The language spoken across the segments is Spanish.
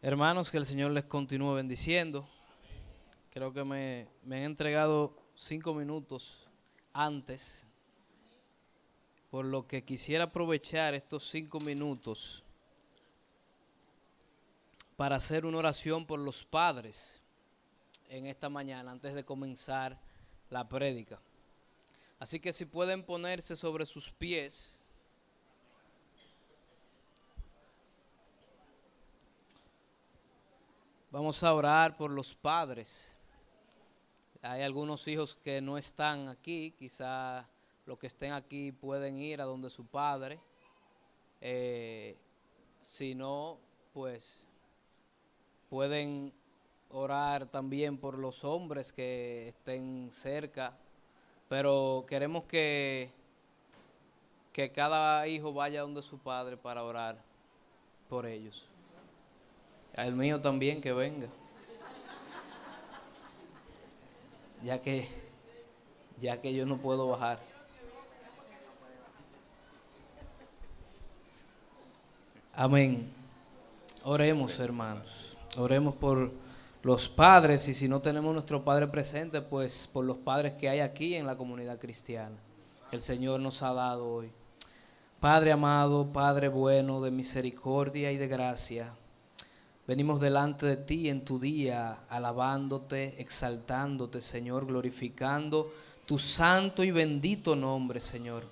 Hermanos, que el Señor les continúe bendiciendo. Creo que me, me han entregado cinco minutos antes, por lo que quisiera aprovechar estos cinco minutos para hacer una oración por los padres en esta mañana antes de comenzar la prédica. Así que si pueden ponerse sobre sus pies. Vamos a orar por los padres. Hay algunos hijos que no están aquí, quizá los que estén aquí pueden ir a donde su padre. Eh, si no, pues pueden orar también por los hombres que estén cerca. Pero queremos que, que cada hijo vaya donde su padre para orar por ellos. El mío también que venga. Ya que ya que yo no puedo bajar. Amén. Oremos, hermanos. Oremos por los padres y si no tenemos nuestro padre presente, pues por los padres que hay aquí en la comunidad cristiana. El Señor nos ha dado hoy. Padre amado, Padre bueno, de misericordia y de gracia. Venimos delante de ti en tu día, alabándote, exaltándote, Señor, glorificando tu santo y bendito nombre, Señor.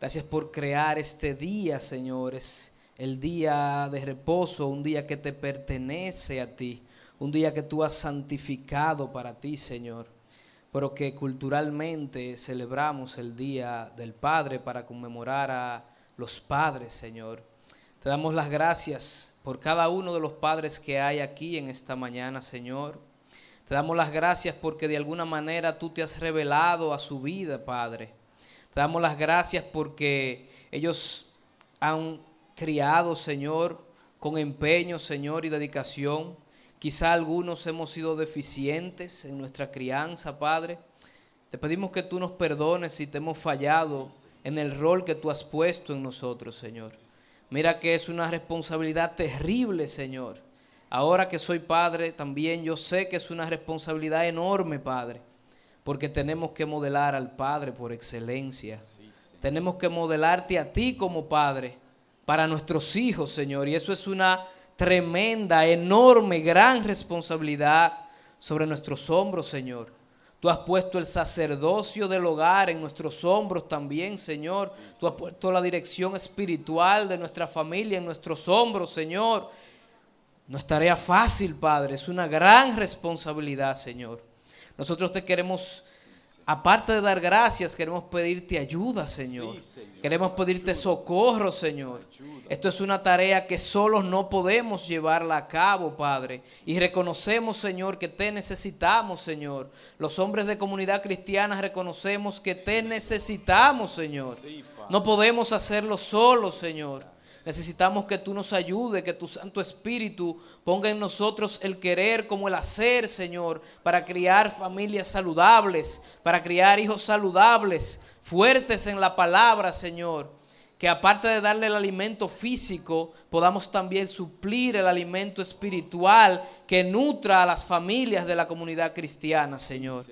Gracias por crear este día, Señor. Es el día de reposo, un día que te pertenece a ti, un día que tú has santificado para ti, Señor. Pero que culturalmente celebramos el Día del Padre para conmemorar a los padres, Señor. Te damos las gracias por cada uno de los padres que hay aquí en esta mañana, Señor. Te damos las gracias porque de alguna manera tú te has revelado a su vida, Padre. Te damos las gracias porque ellos han criado, Señor, con empeño, Señor, y dedicación. Quizá algunos hemos sido deficientes en nuestra crianza, Padre. Te pedimos que tú nos perdones si te hemos fallado en el rol que tú has puesto en nosotros, Señor. Mira que es una responsabilidad terrible, Señor. Ahora que soy padre, también yo sé que es una responsabilidad enorme, Padre, porque tenemos que modelar al Padre por excelencia. Tenemos que modelarte a ti como Padre para nuestros hijos, Señor. Y eso es una tremenda, enorme, gran responsabilidad sobre nuestros hombros, Señor. Tú has puesto el sacerdocio del hogar en nuestros hombros también, Señor. Tú has puesto la dirección espiritual de nuestra familia en nuestros hombros, Señor. No es tarea fácil, Padre. Es una gran responsabilidad, Señor. Nosotros te queremos Aparte de dar gracias, queremos pedirte ayuda, Señor. Queremos pedirte socorro, Señor. Esto es una tarea que solos no podemos llevarla a cabo, Padre. Y reconocemos, Señor, que te necesitamos, Señor. Los hombres de comunidad cristiana reconocemos que te necesitamos, Señor. No podemos hacerlo solos, Señor. Necesitamos que tú nos ayudes, que tu Santo Espíritu ponga en nosotros el querer como el hacer, Señor, para criar familias saludables, para criar hijos saludables, fuertes en la palabra, Señor. Que aparte de darle el alimento físico, podamos también suplir el alimento espiritual que nutra a las familias de la comunidad cristiana, Señor.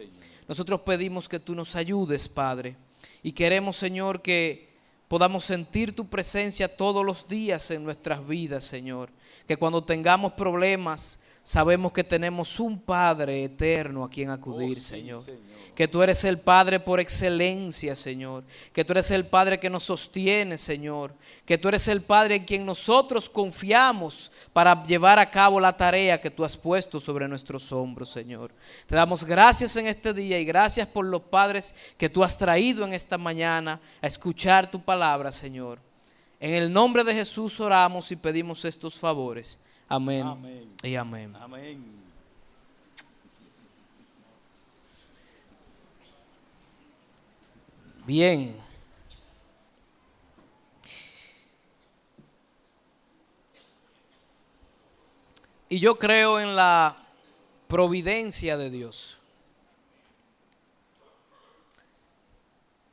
Nosotros pedimos que tú nos ayudes, Padre. Y queremos, Señor, que podamos sentir tu presencia todos los días en nuestras vidas, Señor. Que cuando tengamos problemas, sabemos que tenemos un Padre eterno a quien acudir, oh, señor. Que tú eres el Padre por excelencia, Señor. Que tú eres el Padre que nos sostiene, Señor. Que tú eres el Padre en quien nosotros confiamos para llevar a cabo la tarea que tú has puesto sobre nuestros hombros, Señor. Te damos gracias en este día y gracias por los padres que tú has traído en esta mañana a escuchar tu palabra, Señor. En el nombre de Jesús oramos y pedimos estos favores. Amén, y amén. Amén. Bien. Y yo creo en la providencia de Dios.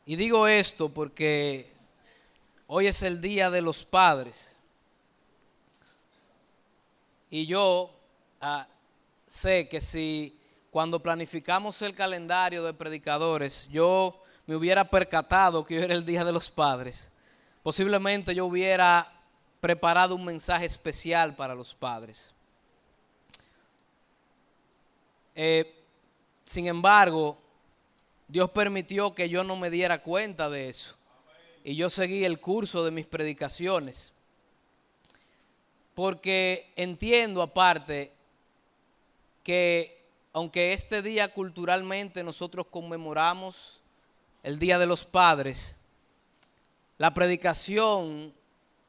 Y digo esto porque hoy es el día de los padres. Y yo ah, sé que si cuando planificamos el calendario de predicadores, yo me hubiera percatado que hoy era el Día de los Padres, posiblemente yo hubiera preparado un mensaje especial para los padres. Eh, sin embargo, Dios permitió que yo no me diera cuenta de eso. Y yo seguí el curso de mis predicaciones. Porque entiendo aparte que aunque este día culturalmente nosotros conmemoramos el Día de los Padres, la predicación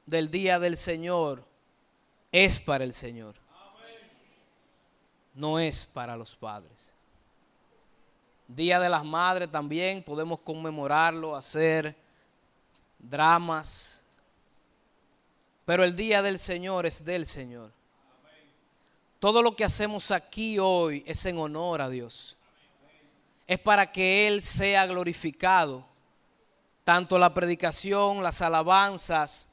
del Día del Señor es para el Señor. No es para los padres. Día de las Madres también podemos conmemorarlo, hacer dramas. Pero el día del Señor es del Señor. Todo lo que hacemos aquí hoy es en honor a Dios. Es para que Él sea glorificado. Tanto la predicación, las alabanzas,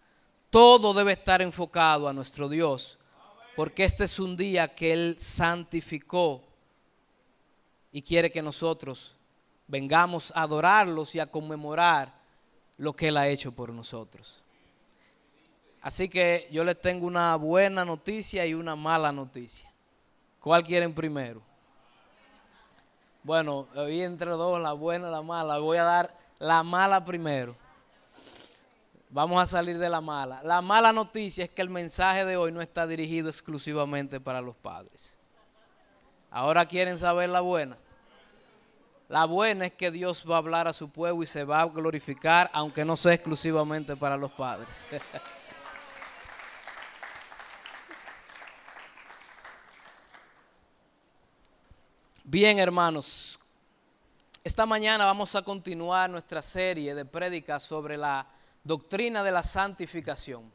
todo debe estar enfocado a nuestro Dios. Porque este es un día que Él santificó y quiere que nosotros vengamos a adorarlos y a conmemorar lo que Él ha hecho por nosotros. Así que yo les tengo una buena noticia y una mala noticia. ¿Cuál quieren primero? Bueno, hoy entre dos, la buena y la mala. Voy a dar la mala primero. Vamos a salir de la mala. La mala noticia es que el mensaje de hoy no está dirigido exclusivamente para los padres. Ahora quieren saber la buena. La buena es que Dios va a hablar a su pueblo y se va a glorificar, aunque no sea exclusivamente para los padres. Bien, hermanos, esta mañana vamos a continuar nuestra serie de prédicas sobre la doctrina de la santificación.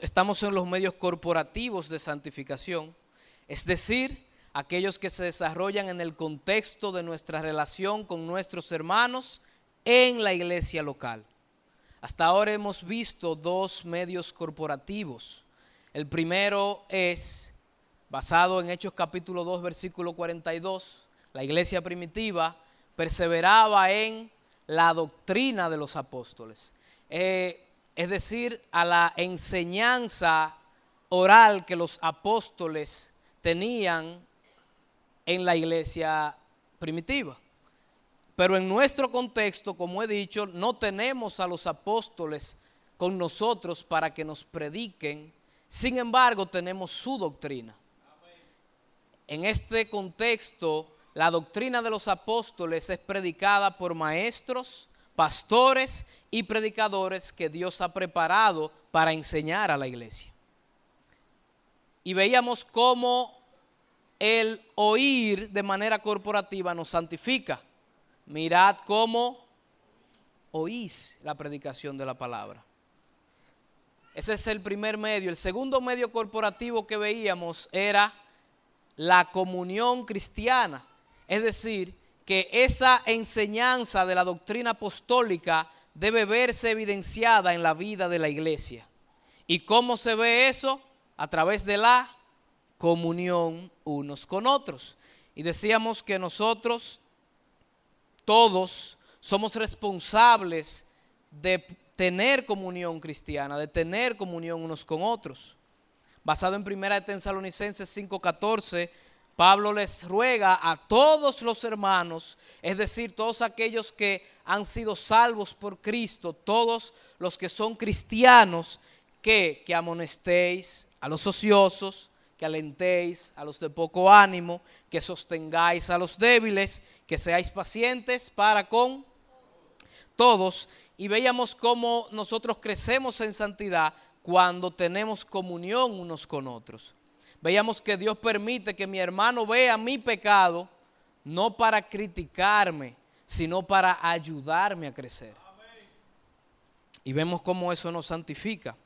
Estamos en los medios corporativos de santificación, es decir, aquellos que se desarrollan en el contexto de nuestra relación con nuestros hermanos en la iglesia local. Hasta ahora hemos visto dos medios corporativos. El primero es, basado en Hechos capítulo 2, versículo 42, la iglesia primitiva perseveraba en la doctrina de los apóstoles. Eh, es decir, a la enseñanza oral que los apóstoles tenían en la iglesia primitiva. Pero en nuestro contexto, como he dicho, no tenemos a los apóstoles con nosotros para que nos prediquen. Sin embargo, tenemos su doctrina. En este contexto, la doctrina de los apóstoles es predicada por maestros, pastores y predicadores que Dios ha preparado para enseñar a la iglesia. Y veíamos cómo el oír de manera corporativa nos santifica. Mirad cómo oís la predicación de la palabra. Ese es el primer medio. El segundo medio corporativo que veíamos era la comunión cristiana. Es decir, que esa enseñanza de la doctrina apostólica debe verse evidenciada en la vida de la iglesia. ¿Y cómo se ve eso? A través de la comunión unos con otros. Y decíamos que nosotros todos somos responsables de tener comunión cristiana, de tener comunión unos con otros. Basado en 1 de Tesalonicenses 5:14, Pablo les ruega a todos los hermanos, es decir, todos aquellos que han sido salvos por Cristo, todos los que son cristianos, que, que amonestéis a los ociosos, que alentéis a los de poco ánimo, que sostengáis a los débiles, que seáis pacientes para con todos. Y veíamos cómo nosotros crecemos en santidad cuando tenemos comunión unos con otros. Veíamos que Dios permite que mi hermano vea mi pecado, no para criticarme, sino para ayudarme a crecer. Y vemos cómo eso nos santifica.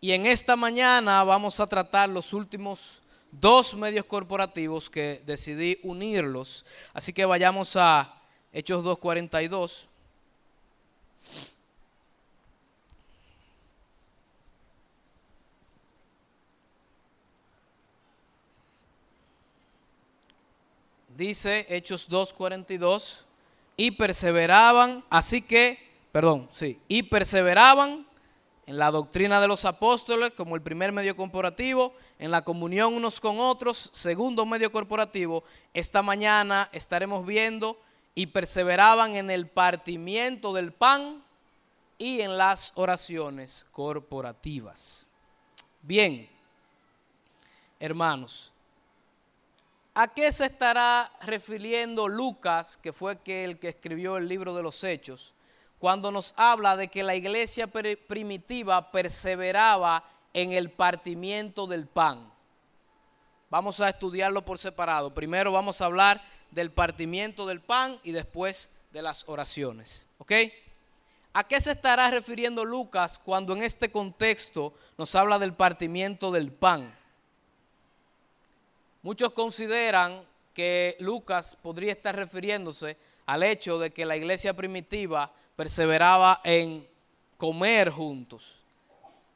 Y en esta mañana vamos a tratar los últimos dos medios corporativos que decidí unirlos. Así que vayamos a Hechos 2.42. dice Hechos 2.42, y perseveraban, así que, perdón, sí, y perseveraban en la doctrina de los apóstoles como el primer medio corporativo, en la comunión unos con otros, segundo medio corporativo. Esta mañana estaremos viendo y perseveraban en el partimiento del pan y en las oraciones corporativas. Bien, hermanos, ¿a qué se estará refiriendo Lucas, que fue el que escribió el libro de los Hechos? cuando nos habla de que la iglesia primitiva perseveraba en el partimiento del pan. Vamos a estudiarlo por separado. Primero vamos a hablar del partimiento del pan y después de las oraciones. ¿Ok? ¿A qué se estará refiriendo Lucas cuando en este contexto nos habla del partimiento del pan? Muchos consideran que Lucas podría estar refiriéndose al hecho de que la iglesia primitiva perseveraba en comer juntos,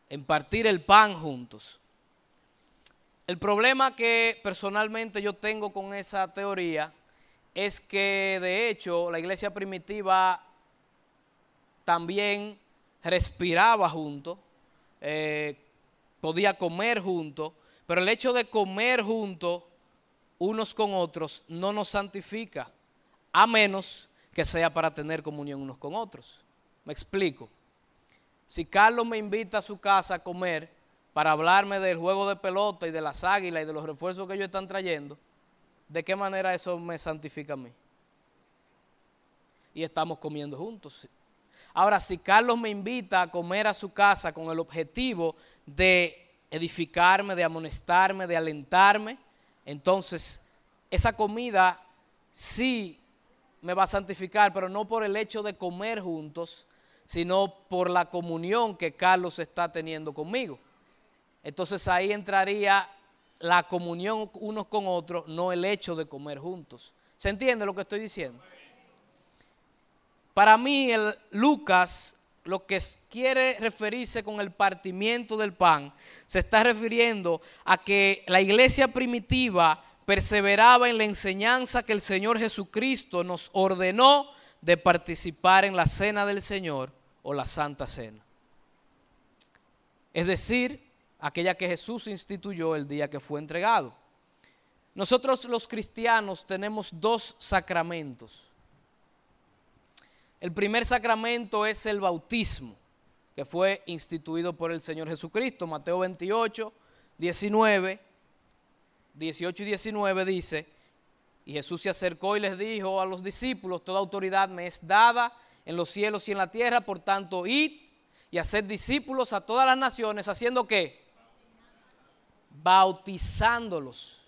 en partir el pan juntos. El problema que personalmente yo tengo con esa teoría es que de hecho la iglesia primitiva también respiraba juntos, eh, podía comer juntos, pero el hecho de comer juntos unos con otros no nos santifica, a menos que sea para tener comunión unos con otros. Me explico. Si Carlos me invita a su casa a comer para hablarme del juego de pelota y de las águilas y de los refuerzos que ellos están trayendo, ¿de qué manera eso me santifica a mí? Y estamos comiendo juntos. Ahora, si Carlos me invita a comer a su casa con el objetivo de edificarme, de amonestarme, de alentarme, entonces esa comida sí me va a santificar, pero no por el hecho de comer juntos, sino por la comunión que Carlos está teniendo conmigo. Entonces ahí entraría la comunión unos con otros, no el hecho de comer juntos. ¿Se entiende lo que estoy diciendo? Para mí, el Lucas lo que quiere referirse con el partimiento del pan, se está refiriendo a que la iglesia primitiva perseveraba en la enseñanza que el Señor Jesucristo nos ordenó de participar en la cena del Señor o la Santa Cena. Es decir, aquella que Jesús instituyó el día que fue entregado. Nosotros los cristianos tenemos dos sacramentos. El primer sacramento es el bautismo, que fue instituido por el Señor Jesucristo, Mateo 28, 19 18 y 19 dice, y Jesús se acercó y les dijo a los discípulos, toda autoridad me es dada en los cielos y en la tierra, por tanto, id y haced discípulos a todas las naciones, haciendo qué? Bautizándolos,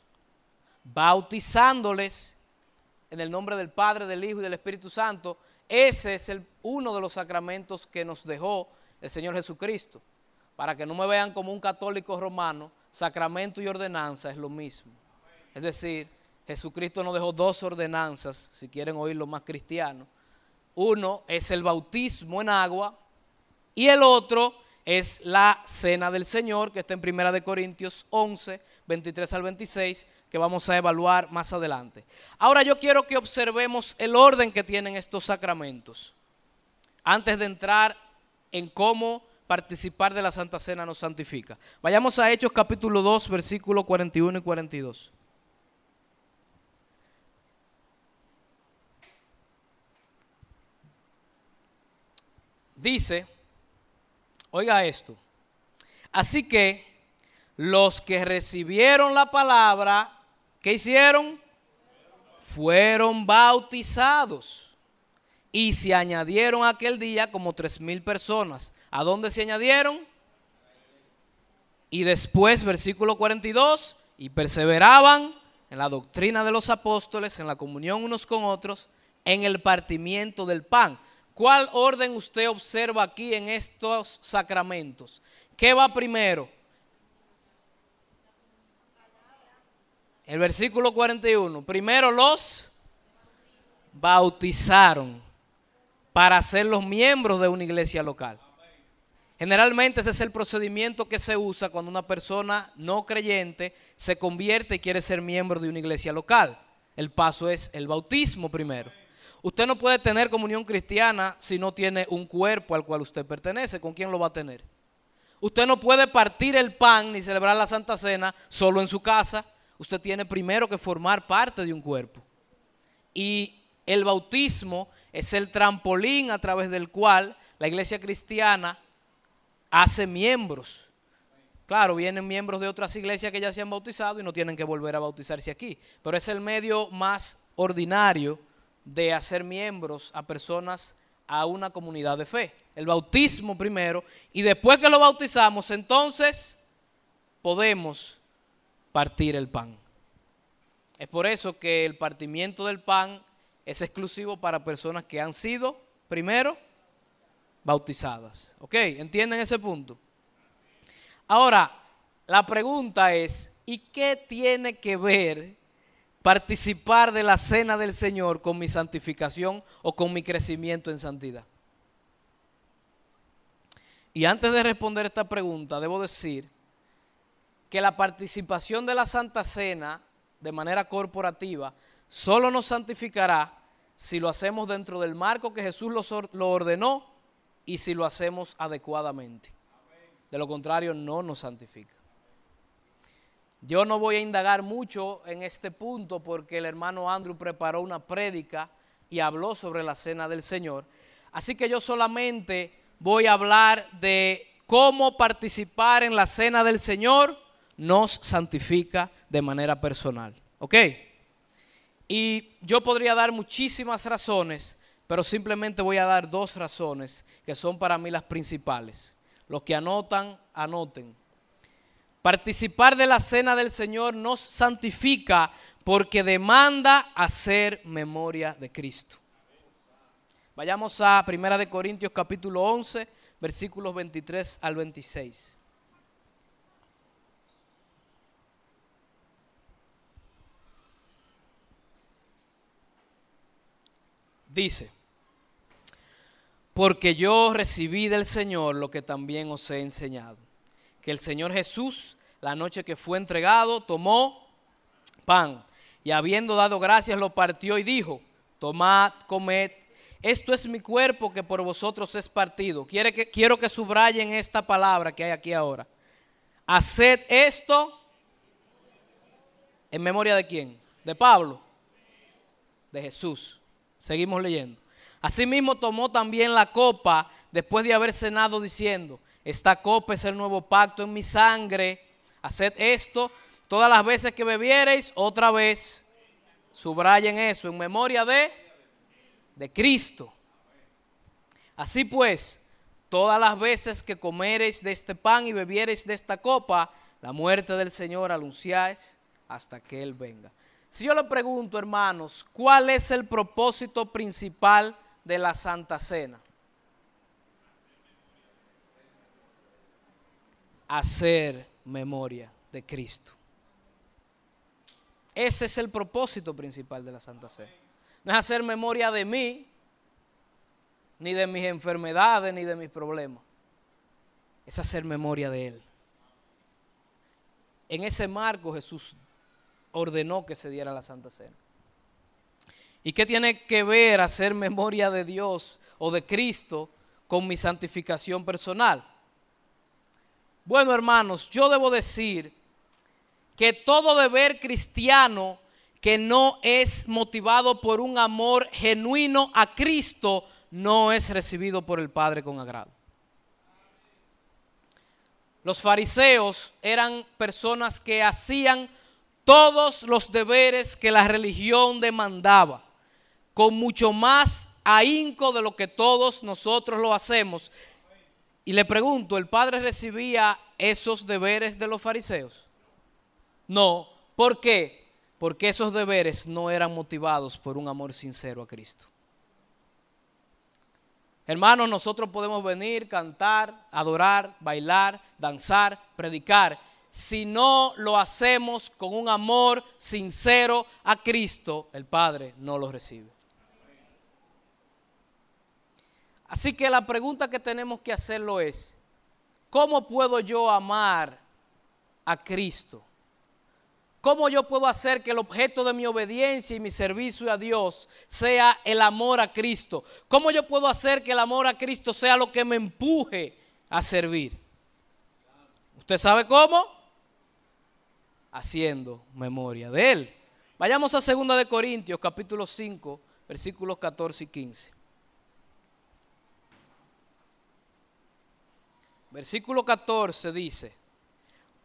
bautizándoles en el nombre del Padre, del Hijo y del Espíritu Santo. Ese es uno de los sacramentos que nos dejó el Señor Jesucristo, para que no me vean como un católico romano sacramento y ordenanza es lo mismo. Es decir, Jesucristo nos dejó dos ordenanzas, si quieren oírlo más cristiano. Uno es el bautismo en agua y el otro es la cena del Señor, que está en Primera de Corintios 11, 23 al 26, que vamos a evaluar más adelante. Ahora yo quiero que observemos el orden que tienen estos sacramentos, antes de entrar en cómo participar de la Santa Cena nos santifica. Vayamos a Hechos capítulo 2, versículos 41 y 42. Dice, oiga esto, así que los que recibieron la palabra, ¿qué hicieron? Fueron bautizados y se añadieron aquel día como tres mil personas. ¿A dónde se añadieron? Y después, versículo 42, y perseveraban en la doctrina de los apóstoles, en la comunión unos con otros, en el partimiento del pan. ¿Cuál orden usted observa aquí en estos sacramentos? ¿Qué va primero? El versículo 41. Primero los bautizaron para ser los miembros de una iglesia local. Generalmente ese es el procedimiento que se usa cuando una persona no creyente se convierte y quiere ser miembro de una iglesia local. El paso es el bautismo primero. Usted no puede tener comunión cristiana si no tiene un cuerpo al cual usted pertenece. ¿Con quién lo va a tener? Usted no puede partir el pan ni celebrar la Santa Cena solo en su casa. Usted tiene primero que formar parte de un cuerpo. Y el bautismo es el trampolín a través del cual la iglesia cristiana hace miembros. Claro, vienen miembros de otras iglesias que ya se han bautizado y no tienen que volver a bautizarse aquí. Pero es el medio más ordinario de hacer miembros a personas a una comunidad de fe. El bautismo primero y después que lo bautizamos, entonces podemos partir el pan. Es por eso que el partimiento del pan es exclusivo para personas que han sido primero bautizadas. ¿Ok? ¿Entienden ese punto? Ahora, la pregunta es, ¿y qué tiene que ver participar de la cena del Señor con mi santificación o con mi crecimiento en santidad? Y antes de responder esta pregunta, debo decir que la participación de la Santa Cena de manera corporativa solo nos santificará si lo hacemos dentro del marco que Jesús lo ordenó y si lo hacemos adecuadamente. De lo contrario, no nos santifica. Yo no voy a indagar mucho en este punto porque el hermano Andrew preparó una prédica y habló sobre la cena del Señor. Así que yo solamente voy a hablar de cómo participar en la cena del Señor nos santifica de manera personal. ¿Ok? Y yo podría dar muchísimas razones, pero simplemente voy a dar dos razones que son para mí las principales. Los que anotan, anoten. Participar de la cena del Señor nos santifica porque demanda hacer memoria de Cristo. Vayamos a 1 de Corintios capítulo 11, versículos 23 al 26. Dice, porque yo recibí del Señor lo que también os he enseñado, que el Señor Jesús, la noche que fue entregado, tomó pan y habiendo dado gracias lo partió y dijo, tomad, comed, esto es mi cuerpo que por vosotros es partido. Quiere que, quiero que subrayen esta palabra que hay aquí ahora. Haced esto en memoria de quién? De Pablo, de Jesús. Seguimos leyendo. Asimismo tomó también la copa después de haber cenado diciendo, esta copa es el nuevo pacto en mi sangre, haced esto todas las veces que bebiereis, otra vez, subrayen eso, en memoria de, de Cristo. Así pues, todas las veces que comereis de este pan y bebiereis de esta copa, la muerte del Señor anunciáis hasta que Él venga. Si yo le pregunto, hermanos, ¿cuál es el propósito principal de la Santa Cena? Hacer memoria de Cristo. Ese es el propósito principal de la Santa Cena. No es hacer memoria de mí, ni de mis enfermedades, ni de mis problemas. Es hacer memoria de Él. En ese marco Jesús ordenó que se diera la Santa Cena. ¿Y qué tiene que ver hacer memoria de Dios o de Cristo con mi santificación personal? Bueno, hermanos, yo debo decir que todo deber cristiano que no es motivado por un amor genuino a Cristo no es recibido por el Padre con agrado. Los fariseos eran personas que hacían todos los deberes que la religión demandaba, con mucho más ahínco de lo que todos nosotros lo hacemos. Y le pregunto, ¿el Padre recibía esos deberes de los fariseos? No. ¿Por qué? Porque esos deberes no eran motivados por un amor sincero a Cristo. Hermanos, nosotros podemos venir, cantar, adorar, bailar, danzar, predicar si no lo hacemos con un amor sincero a Cristo, el Padre no lo recibe. Así que la pregunta que tenemos que hacerlo es, ¿cómo puedo yo amar a Cristo? ¿Cómo yo puedo hacer que el objeto de mi obediencia y mi servicio a Dios sea el amor a Cristo? ¿Cómo yo puedo hacer que el amor a Cristo sea lo que me empuje a servir? ¿Usted sabe cómo? Haciendo memoria de Él. Vayamos a 2 de Corintios, capítulo 5, versículos 14 y 15. Versículo 14 dice,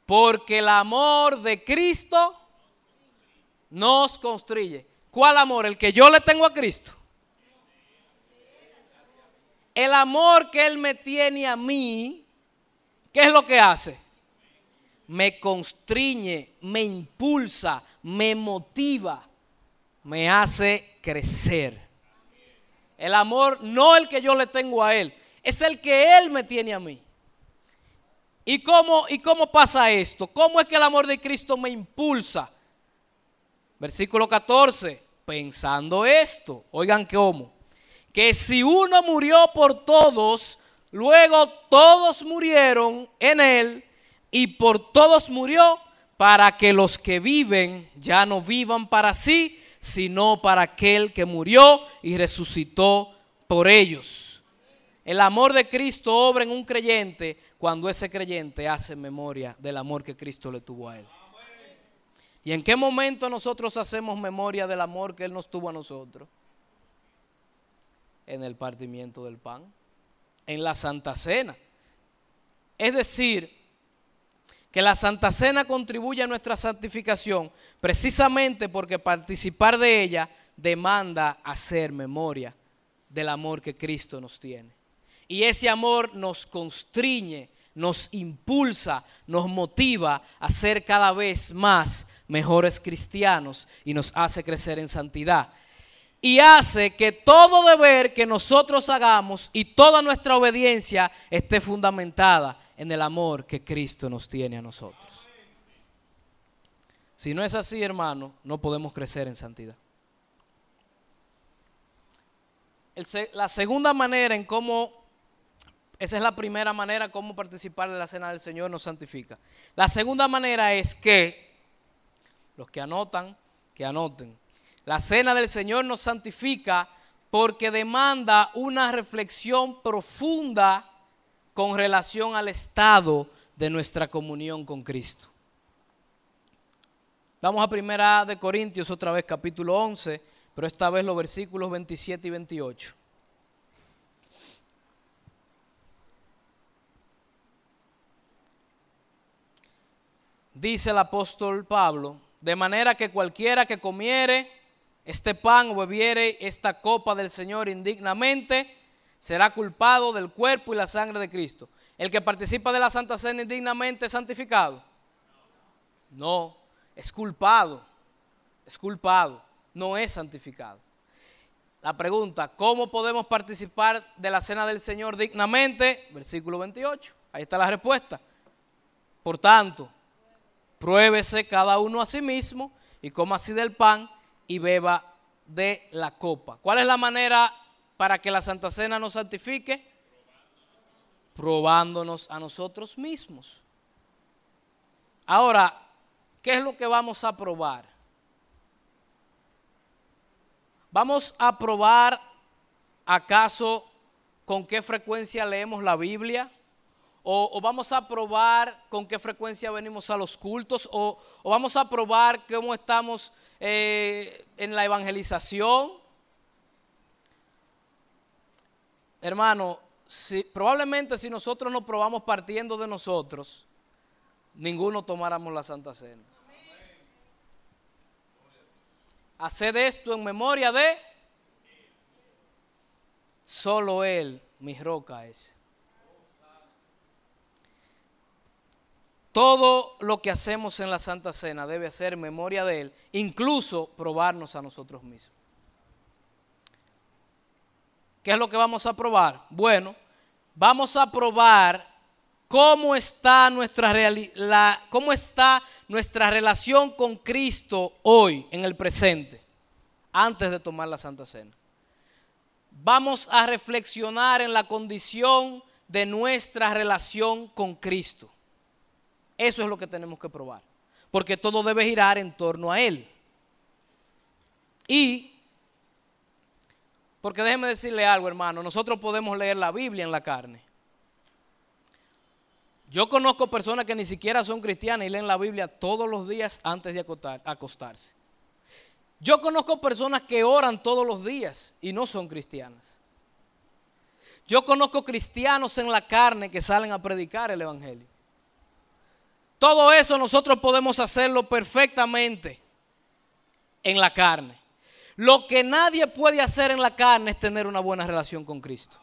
porque el amor de Cristo nos constriye. ¿Cuál amor? El que yo le tengo a Cristo. El amor que Él me tiene a mí, ¿qué es lo que hace? Me constriñe, me impulsa, me motiva, me hace crecer. El amor no el que yo le tengo a Él, es el que Él me tiene a mí. ¿Y cómo, ¿Y cómo pasa esto? ¿Cómo es que el amor de Cristo me impulsa? Versículo 14, pensando esto, oigan cómo, que si uno murió por todos, luego todos murieron en él y por todos murió para que los que viven ya no vivan para sí, sino para aquel que murió y resucitó por ellos. El amor de Cristo obra en un creyente cuando ese creyente hace memoria del amor que Cristo le tuvo a él. ¿Y en qué momento nosotros hacemos memoria del amor que Él nos tuvo a nosotros? En el partimiento del pan, en la Santa Cena. Es decir, que la Santa Cena contribuye a nuestra santificación precisamente porque participar de ella demanda hacer memoria del amor que Cristo nos tiene. Y ese amor nos constriñe, nos impulsa, nos motiva a ser cada vez más mejores cristianos y nos hace crecer en santidad. Y hace que todo deber que nosotros hagamos y toda nuestra obediencia esté fundamentada en el amor que Cristo nos tiene a nosotros. Si no es así, hermano, no podemos crecer en santidad. la segunda manera en cómo esa es la primera manera como participar de la cena del Señor nos santifica. La segunda manera es que, los que anotan, que anoten. La cena del Señor nos santifica porque demanda una reflexión profunda con relación al estado de nuestra comunión con Cristo. Vamos a primera de Corintios otra vez capítulo 11, pero esta vez los versículos 27 y 28. dice el apóstol Pablo, de manera que cualquiera que comiere este pan o bebiere esta copa del Señor indignamente, será culpado del cuerpo y la sangre de Cristo. El que participa de la Santa Cena indignamente es santificado. No, es culpado, es culpado, no es santificado. La pregunta, ¿cómo podemos participar de la cena del Señor dignamente? Versículo 28, ahí está la respuesta. Por tanto, Pruébese cada uno a sí mismo y coma así del pan y beba de la copa. ¿Cuál es la manera para que la Santa Cena nos santifique? Probándonos a nosotros mismos. Ahora, ¿qué es lo que vamos a probar? Vamos a probar acaso con qué frecuencia leemos la Biblia o, vamos a probar con qué frecuencia venimos a los cultos, o, vamos a probar cómo estamos eh, en la evangelización. Hermano, si, probablemente si nosotros nos probamos partiendo de nosotros, ninguno tomáramos la Santa Cena. Haced esto en memoria de solo Él, mi roca es. Todo lo que hacemos en la Santa Cena debe ser memoria de Él, incluso probarnos a nosotros mismos. ¿Qué es lo que vamos a probar? Bueno, vamos a probar cómo está nuestra, cómo está nuestra relación con Cristo hoy, en el presente, antes de tomar la Santa Cena. Vamos a reflexionar en la condición de nuestra relación con Cristo. Eso es lo que tenemos que probar. porque todo debe girar en torno a Él. Y, porque déjeme decirle algo, hermano, nosotros podemos leer la Biblia en la carne. Yo conozco personas que ni siquiera son cristianas y leen la Biblia todos los días antes de acostarse. Yo conozco personas que oran todos los días y no son cristianas. Yo conozco cristianos en la carne que salen a predicar el Evangelio. Todo eso nosotros podemos hacerlo perfectamente en la carne. Lo que nadie puede hacer en la carne es tener una buena relación con Cristo.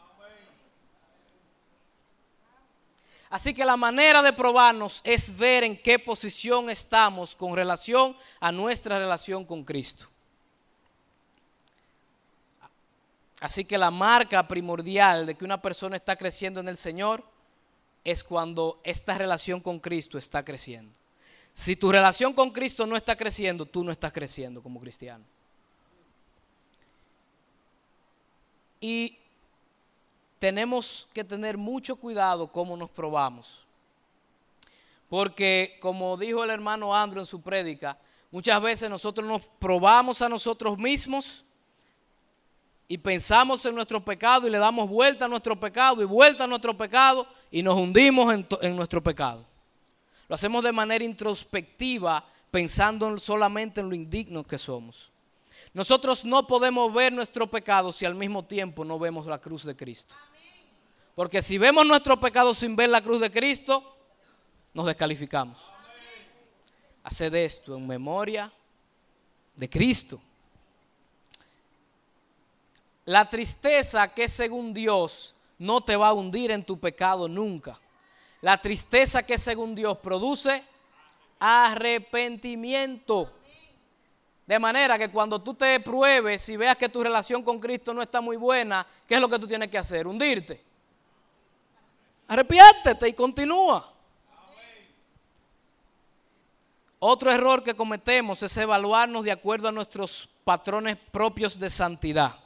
Así que la manera de probarnos es ver en qué posición estamos con relación a nuestra relación con Cristo. Así que la marca primordial de que una persona está creciendo en el Señor es cuando esta relación con Cristo está creciendo. Si tu relación con Cristo no está creciendo, tú no estás creciendo como cristiano. Y tenemos que tener mucho cuidado cómo nos probamos. Porque como dijo el hermano Andrew en su prédica, muchas veces nosotros nos probamos a nosotros mismos y pensamos en nuestro pecado y le damos vuelta a nuestro pecado y vuelta a nuestro pecado y nos hundimos en, en nuestro pecado. Lo hacemos de manera introspectiva pensando solamente en lo indignos que somos. Nosotros no podemos ver nuestro pecado si al mismo tiempo no vemos la cruz de Cristo. Porque si vemos nuestro pecado sin ver la cruz de Cristo, nos descalificamos. Haced esto en memoria de Cristo. La tristeza que según Dios no te va a hundir en tu pecado nunca. La tristeza que según Dios produce arrepentimiento. De manera que cuando tú te pruebes y veas que tu relación con Cristo no está muy buena, ¿qué es lo que tú tienes que hacer? Hundirte. Arrepiéntete y continúa. Otro error que cometemos es evaluarnos de acuerdo a nuestros patrones propios de santidad.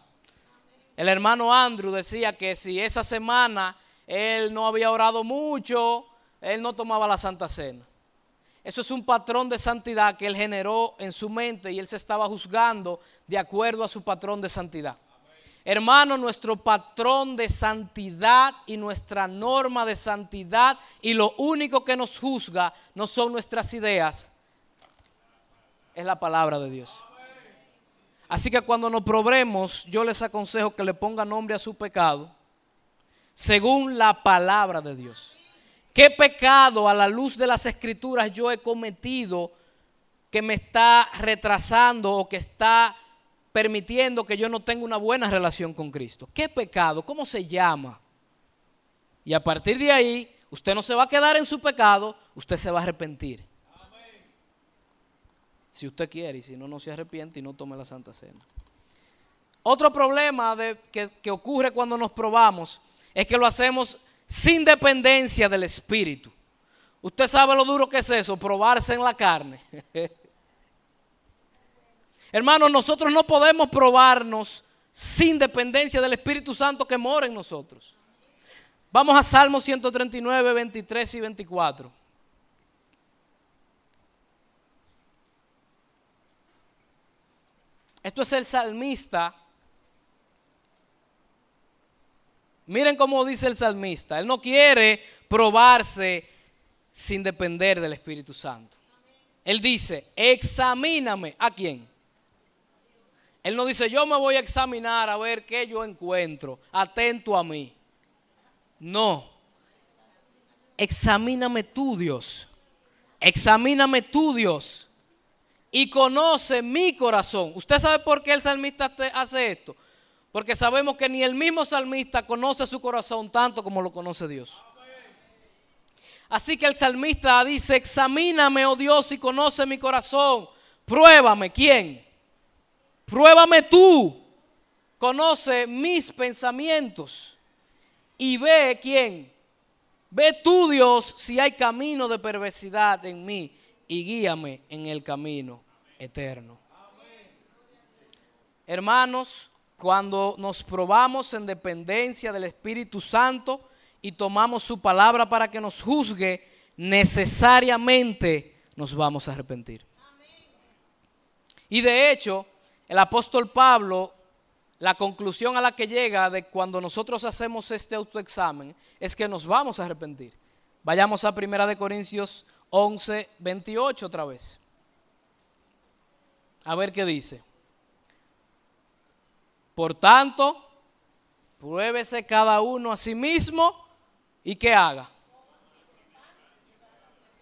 El hermano Andrew decía que si esa semana él no había orado mucho, él no tomaba la Santa Cena. Eso es un patrón de santidad que él generó en su mente y él se estaba juzgando de acuerdo a su patrón de santidad. Hermano, nuestro patrón de santidad y nuestra norma de santidad y lo único que nos juzga no son nuestras ideas, es la palabra de Dios. Así que cuando nos probemos, yo les aconsejo que le ponga nombre a su pecado según la palabra de Dios. ¿Qué pecado a la luz de las escrituras yo he cometido que me está retrasando o que está permitiendo que yo no tenga una buena relación con Cristo. ¿Qué pecado? ¿Cómo se llama? Y a partir de ahí, usted no se va a quedar en su pecado, usted se va a arrepentir. Si usted quiere, y si no, no se arrepiente y no tome la Santa Cena. Otro problema que ocurre cuando nos probamos es que lo hacemos sin dependencia del Espíritu. Usted sabe lo duro que es eso, probarse en la carne. Hermanos, nosotros no podemos probarnos sin dependencia del Espíritu Santo que mora en nosotros. Vamos a Salmo 139, 23 y 24. Esto es el salmista. Miren cómo dice el salmista. Él no quiere probarse sin depender del Espíritu Santo. Él dice, examíname. ¿A quién? Él no dice, yo me voy a examinar a ver qué yo encuentro. Atento a mí. No. Examíname tú, Dios. Examíname tú, Dios. Y conoce mi corazón. ¿Usted sabe por qué el salmista hace esto? Porque sabemos que ni el mismo salmista conoce su corazón tanto como lo conoce Dios. Así que el salmista dice, examíname, oh Dios, y conoce mi corazón. Pruébame, ¿quién? Pruébame tú, conoce mis pensamientos y ve quién. Ve tú, Dios, si hay camino de perversidad en mí y guíame en el camino eterno. Hermanos, cuando nos probamos en dependencia del Espíritu Santo y tomamos su palabra para que nos juzgue, necesariamente nos vamos a arrepentir. Y de hecho, el apóstol Pablo, la conclusión a la que llega de cuando nosotros hacemos este autoexamen es que nos vamos a arrepentir. Vayamos a 1 Corintios 11, 28 otra vez. A ver qué dice. Por tanto, pruébese cada uno a sí mismo y que haga.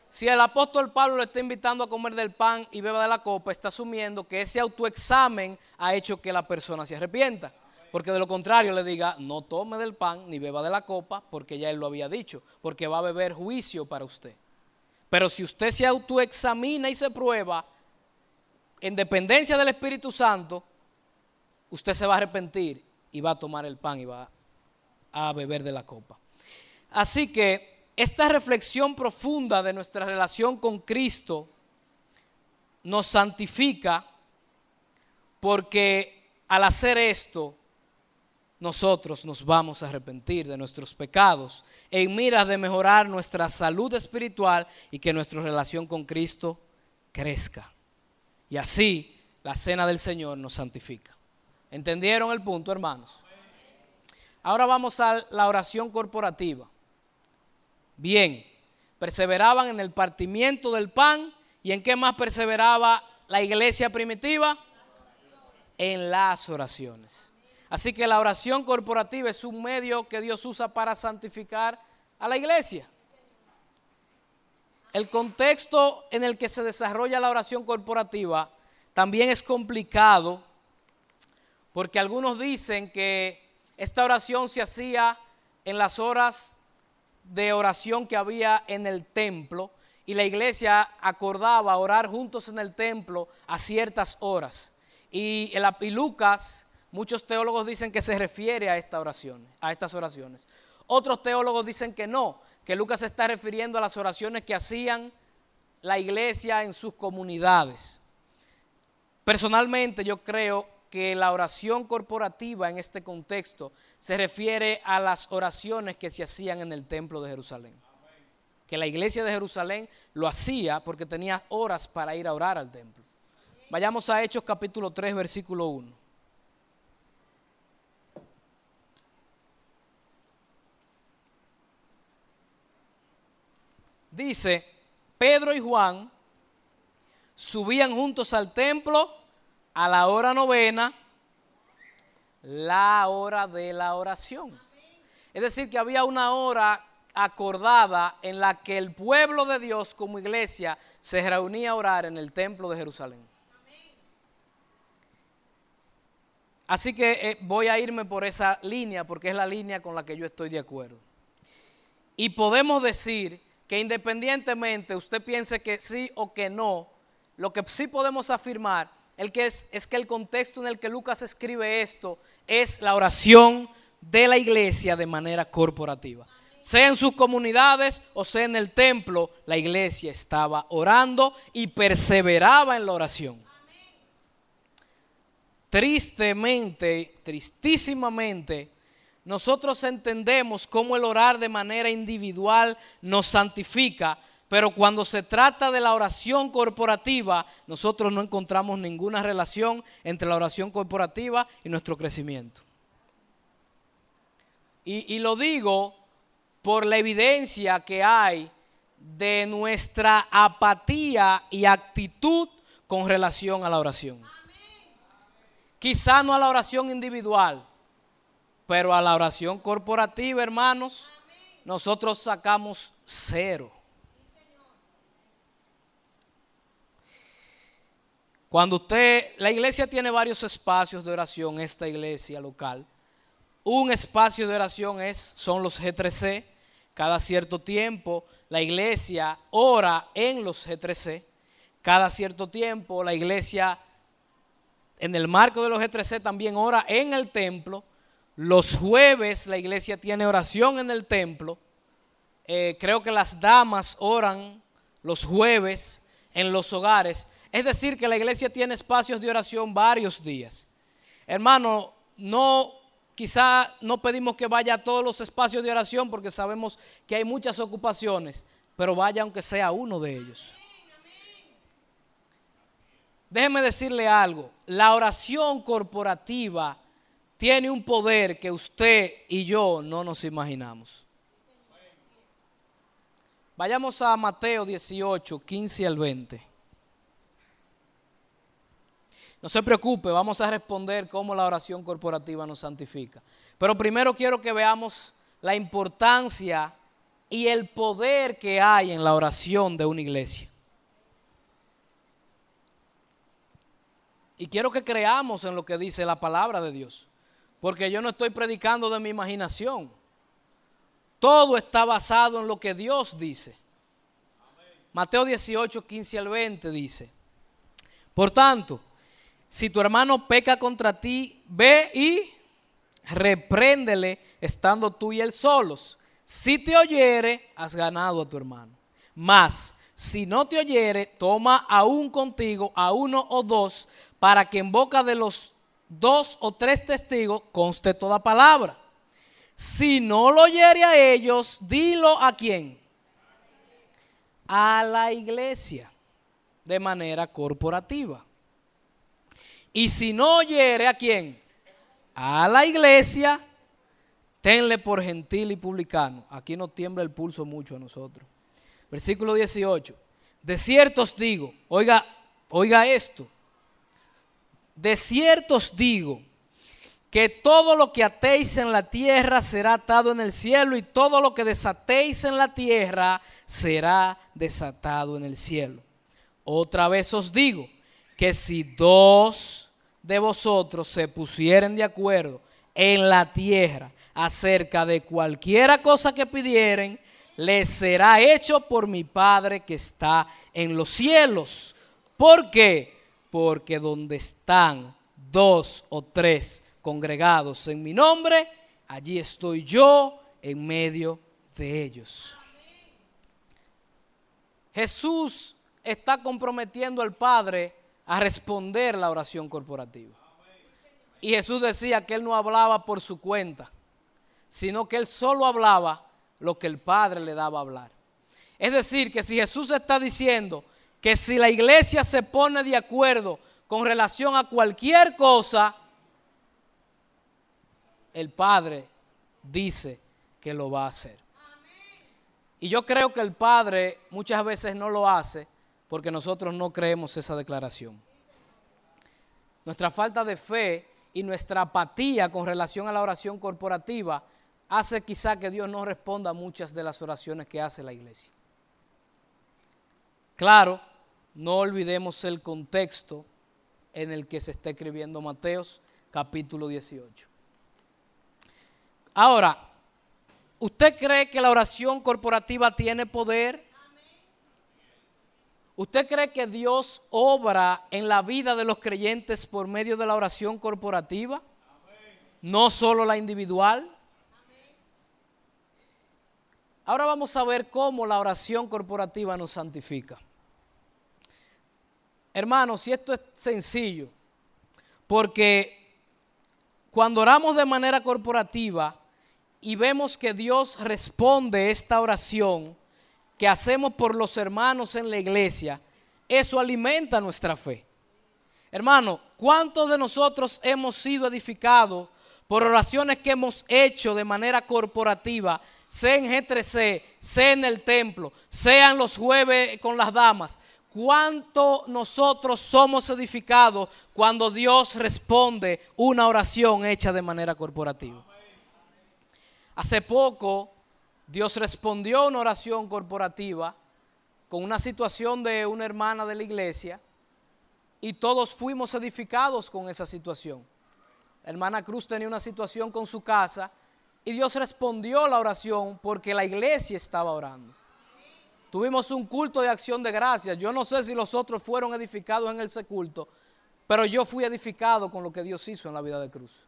Si el apóstol Pablo le está invitando a comer del pan y beba de la copa, está asumiendo que ese autoexamen ha hecho que la persona se arrepienta. Porque de lo contrario le diga, no tome del pan ni beba de la copa, porque ya él lo había dicho, porque va a beber juicio para usted. Pero si usted se autoexamina y se prueba, en dependencia del Espíritu Santo, usted se va a arrepentir y va a tomar el pan y va a beber de la copa. Así que esta reflexión profunda de nuestra relación con Cristo nos santifica porque al hacer esto nosotros nos vamos a arrepentir de nuestros pecados en miras de mejorar nuestra salud espiritual y que nuestra relación con Cristo crezca. Y así la cena del Señor nos santifica. ¿Entendieron el punto, hermanos? Ahora vamos a la oración corporativa. Bien, perseveraban en el partimiento del pan y en qué más perseveraba la iglesia primitiva? En las oraciones. Así que la oración corporativa es un medio que Dios usa para santificar a la iglesia. El contexto en el que se desarrolla la oración corporativa también es complicado porque algunos dicen que esta oración se hacía en las horas de oración que había en el templo y la iglesia acordaba orar juntos en el templo a ciertas horas. Y, el, Lucas Muchos teólogos dicen que se refiere a a estas oraciones. Otros teólogos dicen que no, que Lucas se está refiriendo a las oraciones que hacían la iglesia en sus comunidades. Personalmente yo creo que la oración corporativa en este contexto se refiere a las oraciones que se hacían en el templo de Jerusalén. Que la iglesia de Jerusalén lo hacía porque tenía horas para ir a orar al templo. Vayamos a Hechos capítulo 3, versículo 1. dice, Pedro y Juan subían juntos al templo a la hora novena, la hora de la oración. Es decir, que había una hora acordada en la que el pueblo de Dios como iglesia se reunía a orar en el templo de Jerusalén. Así que eh, voy a irme por esa línea porque es la línea con la que yo estoy de acuerdo. Y podemos decir que independientemente usted piense que sí o que no, lo que sí podemos afirmar el que es, es, que el contexto en el que Lucas escribe esto es la oración de la iglesia de manera corporativa. Sea en sus comunidades o sea en el templo, la iglesia estaba orando y perseveraba en la oración. Tristemente, tristísimamente, nosotros entendemos cómo el orar de manera individual nos santifica, pero cuando se trata de la oración corporativa, nosotros no encontramos ninguna relación entre la oración corporativa y nuestro crecimiento. Y, y lo digo por la evidencia que hay de nuestra apatía y actitud con relación a la oración. Quizá no a la oración individual, pero a la oración corporativa, hermanos, nosotros sacamos cero. Cuando usted, la iglesia tiene varios espacios de oración, esta iglesia local. Un espacio de oración es, son los G3C. Cada cierto tiempo la iglesia ora en los G3C. Cada cierto tiempo la iglesia, en el marco de los G3C, también ora en el templo. Los jueves la iglesia tiene oración en el templo. Eh, creo que las damas oran los jueves en los hogares. Es decir, que la iglesia tiene espacios de oración varios días. Hermano, no quizá no pedimos que vaya a todos los espacios de oración porque sabemos que hay muchas ocupaciones, pero vaya aunque sea uno de ellos. déjeme decirle algo, la oración corporativa tiene un poder que usted y yo no nos imaginamos. Vayamos a Mateo 18, 15 al 20. No se preocupe, vamos a responder cómo la oración corporativa nos santifica. Pero primero quiero que veamos la importancia y el poder que hay en la oración de una iglesia. Y quiero que creamos en lo que dice la palabra de Dios, porque yo no estoy predicando de mi imaginación. Todo está basado en lo que Dios dice. Mateo 18, 15 al 20 dice, por tanto, si tu hermano peca contra ti, ve y repréndele estando tú y él solos. Si te oyere, has ganado a tu hermano. Mas, si no te oyere, toma aún contigo a uno o dos, para que en boca de los dos o tres testigos conste toda palabra. Si no lo oyere a ellos, dilo a quién. A la iglesia, de manera corporativa. Y si no oyere a quién, a la iglesia, tenle por gentil y publicano. Aquí no tiembla el pulso mucho a nosotros. Versículo 18. De cierto os digo, oiga, oiga esto. De cierto os digo que todo lo que atéis en la tierra será atado en el cielo y todo lo que desatéis en la tierra será desatado en el cielo. Otra vez os digo que si dos de vosotros se pusieren de acuerdo en la tierra acerca de cualquiera cosa que pidieren, les será hecho por mi Padre que está en los cielos. ¿Por qué? Porque donde están dos o tres congregados en mi nombre, allí estoy yo en medio de ellos. Jesús está comprometiendo al Padre a responder la oración corporativa. Y Jesús decía que él no hablaba por su cuenta, sino que él solo hablaba lo que el Padre le daba a hablar. Es decir, que si Jesús está diciendo que si la iglesia se pone de acuerdo con relación a cualquier cosa, el Padre dice que lo va a hacer. Y yo creo que el Padre muchas veces no lo hace porque nosotros no creemos esa declaración. Nuestra falta de fe y nuestra apatía con relación a la oración corporativa hace quizá que Dios no responda a muchas de las oraciones que hace la iglesia. Claro, no olvidemos el contexto en el que se está escribiendo Mateos capítulo 18. Ahora, ¿usted cree que la oración corporativa tiene poder? ¿Usted cree que Dios obra en la vida de los creyentes por medio de la oración corporativa? No solo la individual. Ahora vamos a ver cómo la oración corporativa nos santifica. Hermanos, si esto es sencillo, porque cuando oramos de manera corporativa, y vemos que Dios responde esta oración que hacemos por los hermanos en la iglesia, eso alimenta nuestra fe. Hermano, ¿cuántos de nosotros hemos sido edificados por oraciones que hemos hecho de manera corporativa, sea en G3C, sea en el templo, sean los jueves con las damas? ¿Cuánto nosotros somos edificados cuando Dios responde una oración hecha de manera corporativa? Hace poco Dios respondió a una oración corporativa con una situación de una hermana de la iglesia y todos fuimos edificados con esa situación. La hermana Cruz tenía una situación con su casa y Dios respondió la oración porque la iglesia estaba orando. Tuvimos un culto de acción de gracias. Yo no sé si los otros fueron edificados en ese culto, pero yo fui edificado con lo que Dios hizo en la vida de Cruz.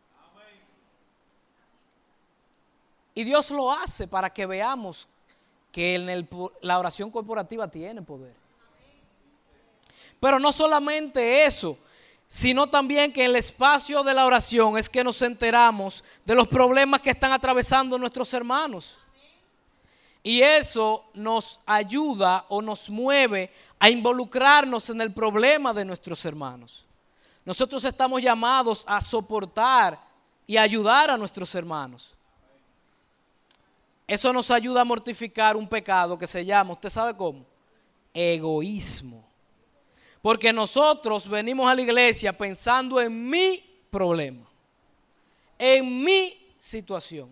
Y Dios lo hace para que veamos que en la oración corporativa tiene poder. Pero no solamente eso, sino también que en el espacio de la oración es que nos enteramos de los problemas que están atravesando nuestros hermanos. Y eso nos ayuda o nos mueve a involucrarnos en el problema de nuestros hermanos. Nosotros estamos llamados a soportar y ayudar a nuestros hermanos. Eso nos ayuda a mortificar un pecado que se llama, ¿usted sabe cómo? Egoísmo. Porque nosotros venimos a la iglesia pensando en mi problema, en mi situación.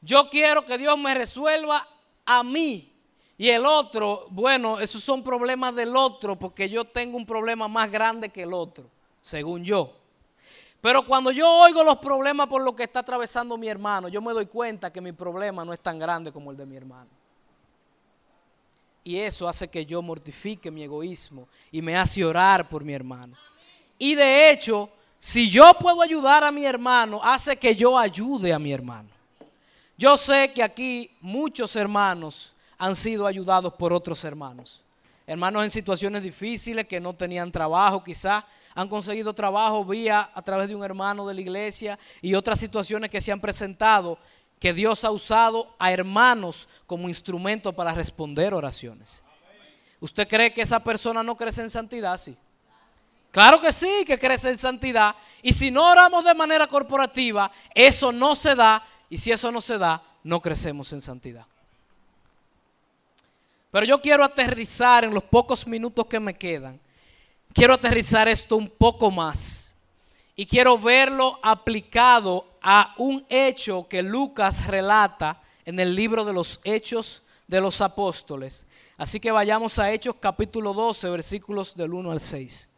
Yo quiero que Dios me resuelva a mí. Y el otro, bueno, esos son problemas del otro porque yo tengo un problema más grande que el otro, según yo. Pero cuando yo oigo los problemas por los que está atravesando mi hermano, yo me doy cuenta que mi problema no es tan grande como el de mi hermano. Y eso hace que yo mortifique mi egoísmo y me hace orar por mi hermano. Y de hecho, si yo puedo ayudar a mi hermano, hace que yo ayude a mi hermano. Yo sé que aquí muchos hermanos han sido ayudados por otros hermanos. Hermanos en situaciones difíciles que no tenían trabajo, quizás han conseguido trabajo vía a través de un hermano de la iglesia y otras situaciones que se han presentado que Dios ha usado a hermanos como instrumento para responder oraciones. ¿Usted cree que esa persona no crece en santidad? Sí. Claro que sí, que crece en santidad. Y si no oramos de manera corporativa, eso no se da. Y si eso no se da, no crecemos en santidad. Pero yo quiero aterrizar en los pocos minutos que me quedan. Quiero aterrizar esto un poco más. Y quiero verlo aplicado a un hecho que Lucas relata en el libro de los Hechos de los Apóstoles. Así que vayamos a Hechos capítulo 12, versículos del 1 al 6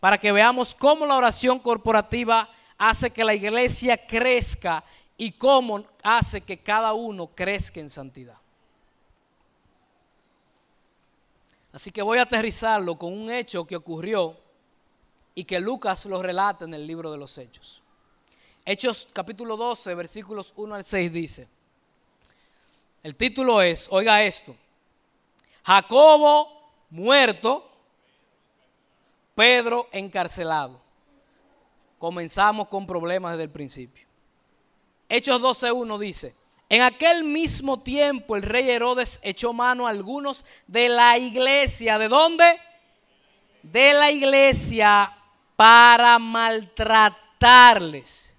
para que veamos cómo la oración corporativa hace que la iglesia crezca y cómo hace que cada uno crezca en santidad. Así que voy a aterrizarlo con un hecho que ocurrió y que Lucas lo relata en el libro de los Hechos. Hechos capítulo 12, versículos 1 al 6 dice, el título es, oiga esto, Jacobo muerto Pedro encarcelado. Comenzamos con problemas desde el principio. Hechos 12.1 dice, en aquel mismo tiempo el rey Herodes echó mano a algunos de la iglesia. ¿De dónde? De la iglesia para maltratarles.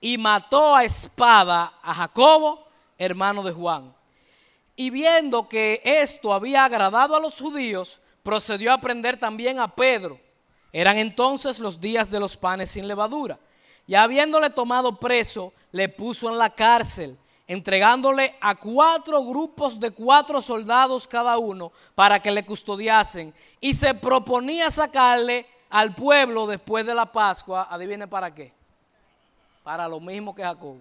Y mató a espada a Jacobo, hermano de Juan. Y viendo que esto había agradado a los judíos, procedió a prender también a Pedro. Eran entonces los días de los panes sin levadura. Y habiéndole tomado preso, le puso en la cárcel, entregándole a cuatro grupos de cuatro soldados cada uno para que le custodiasen. Y se proponía sacarle al pueblo después de la Pascua. Adivine para qué. Para lo mismo que Jacobo.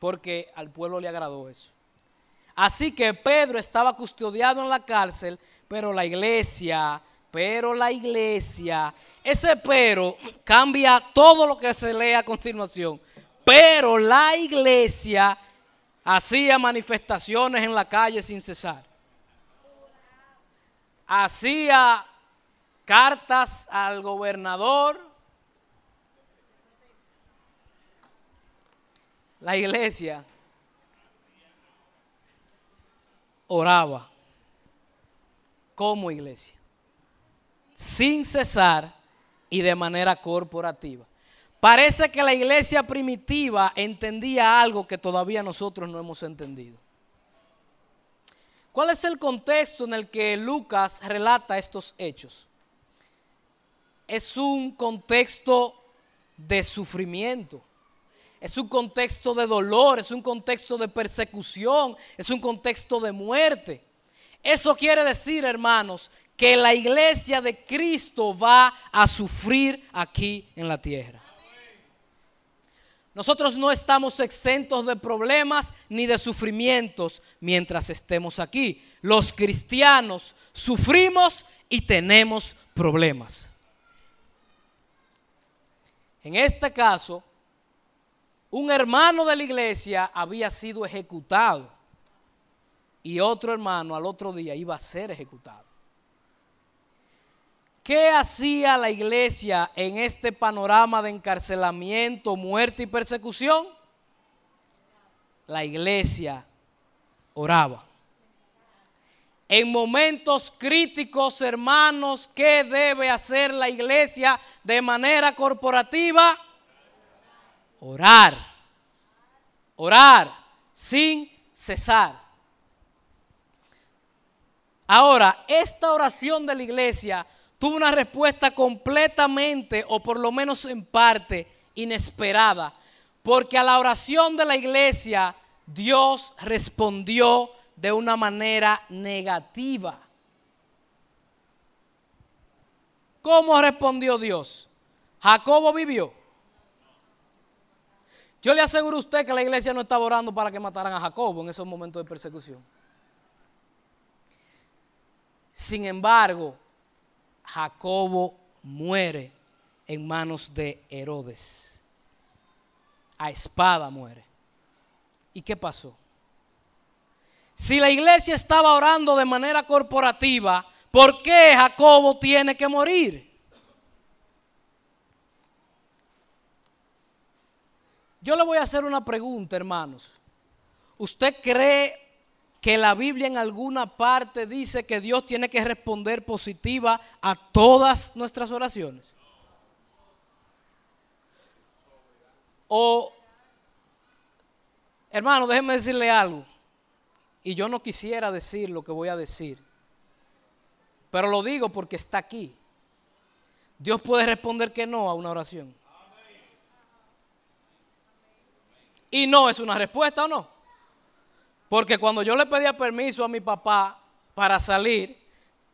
Porque al pueblo le agradó eso. Así que Pedro estaba custodiado en la cárcel pero la iglesia, pero la iglesia, ese pero cambia todo lo que se lee a continuación. Pero la iglesia hacía manifestaciones en la calle sin cesar. Hacía cartas al gobernador. La iglesia oraba como iglesia, sin cesar y de manera corporativa. Parece que la iglesia primitiva entendía algo que todavía nosotros no hemos entendido. ¿Cuál es el contexto en el que Lucas relata estos hechos? Es un contexto de sufrimiento, es un contexto de dolor, es un contexto de persecución, es un contexto de muerte. Eso quiere decir, hermanos, que la iglesia de Cristo va a sufrir aquí en la tierra. Nosotros no estamos exentos de problemas ni de sufrimientos mientras estemos aquí. Los cristianos sufrimos y tenemos problemas. En este caso, un hermano de la iglesia había sido ejecutado y otro hermano al otro día iba a ser ejecutado. ¿Qué hacía la iglesia en este panorama de encarcelamiento, muerte y persecución? La iglesia oraba. En momentos críticos, hermanos, ¿qué debe hacer la iglesia de manera corporativa? Orar. Orar sin cesar. Ahora, esta oración de la iglesia tuvo una respuesta completamente, o por lo menos en parte, inesperada. Porque a la oración de la iglesia Dios respondió de una manera negativa. ¿Cómo respondió Dios? Jacobo vivió. Yo le aseguro a usted que la iglesia no estaba orando para que mataran a Jacobo en esos momentos de persecución. Sin embargo, Jacobo muere en manos de Herodes. A espada muere. ¿Y qué pasó? Si la iglesia estaba orando de manera corporativa, ¿por qué Jacobo tiene que morir? Yo le voy a hacer una pregunta, hermanos. ¿Usted cree que la Biblia en alguna parte dice que Dios tiene que responder positiva a todas nuestras oraciones? O, hermano, déjeme decirle algo. Y yo no quisiera decir lo que voy a decir. Pero lo digo porque está aquí. Dios puede responder que no a una oración. Y no es una respuesta o no. Porque cuando yo le pedía permiso a mi papá para salir,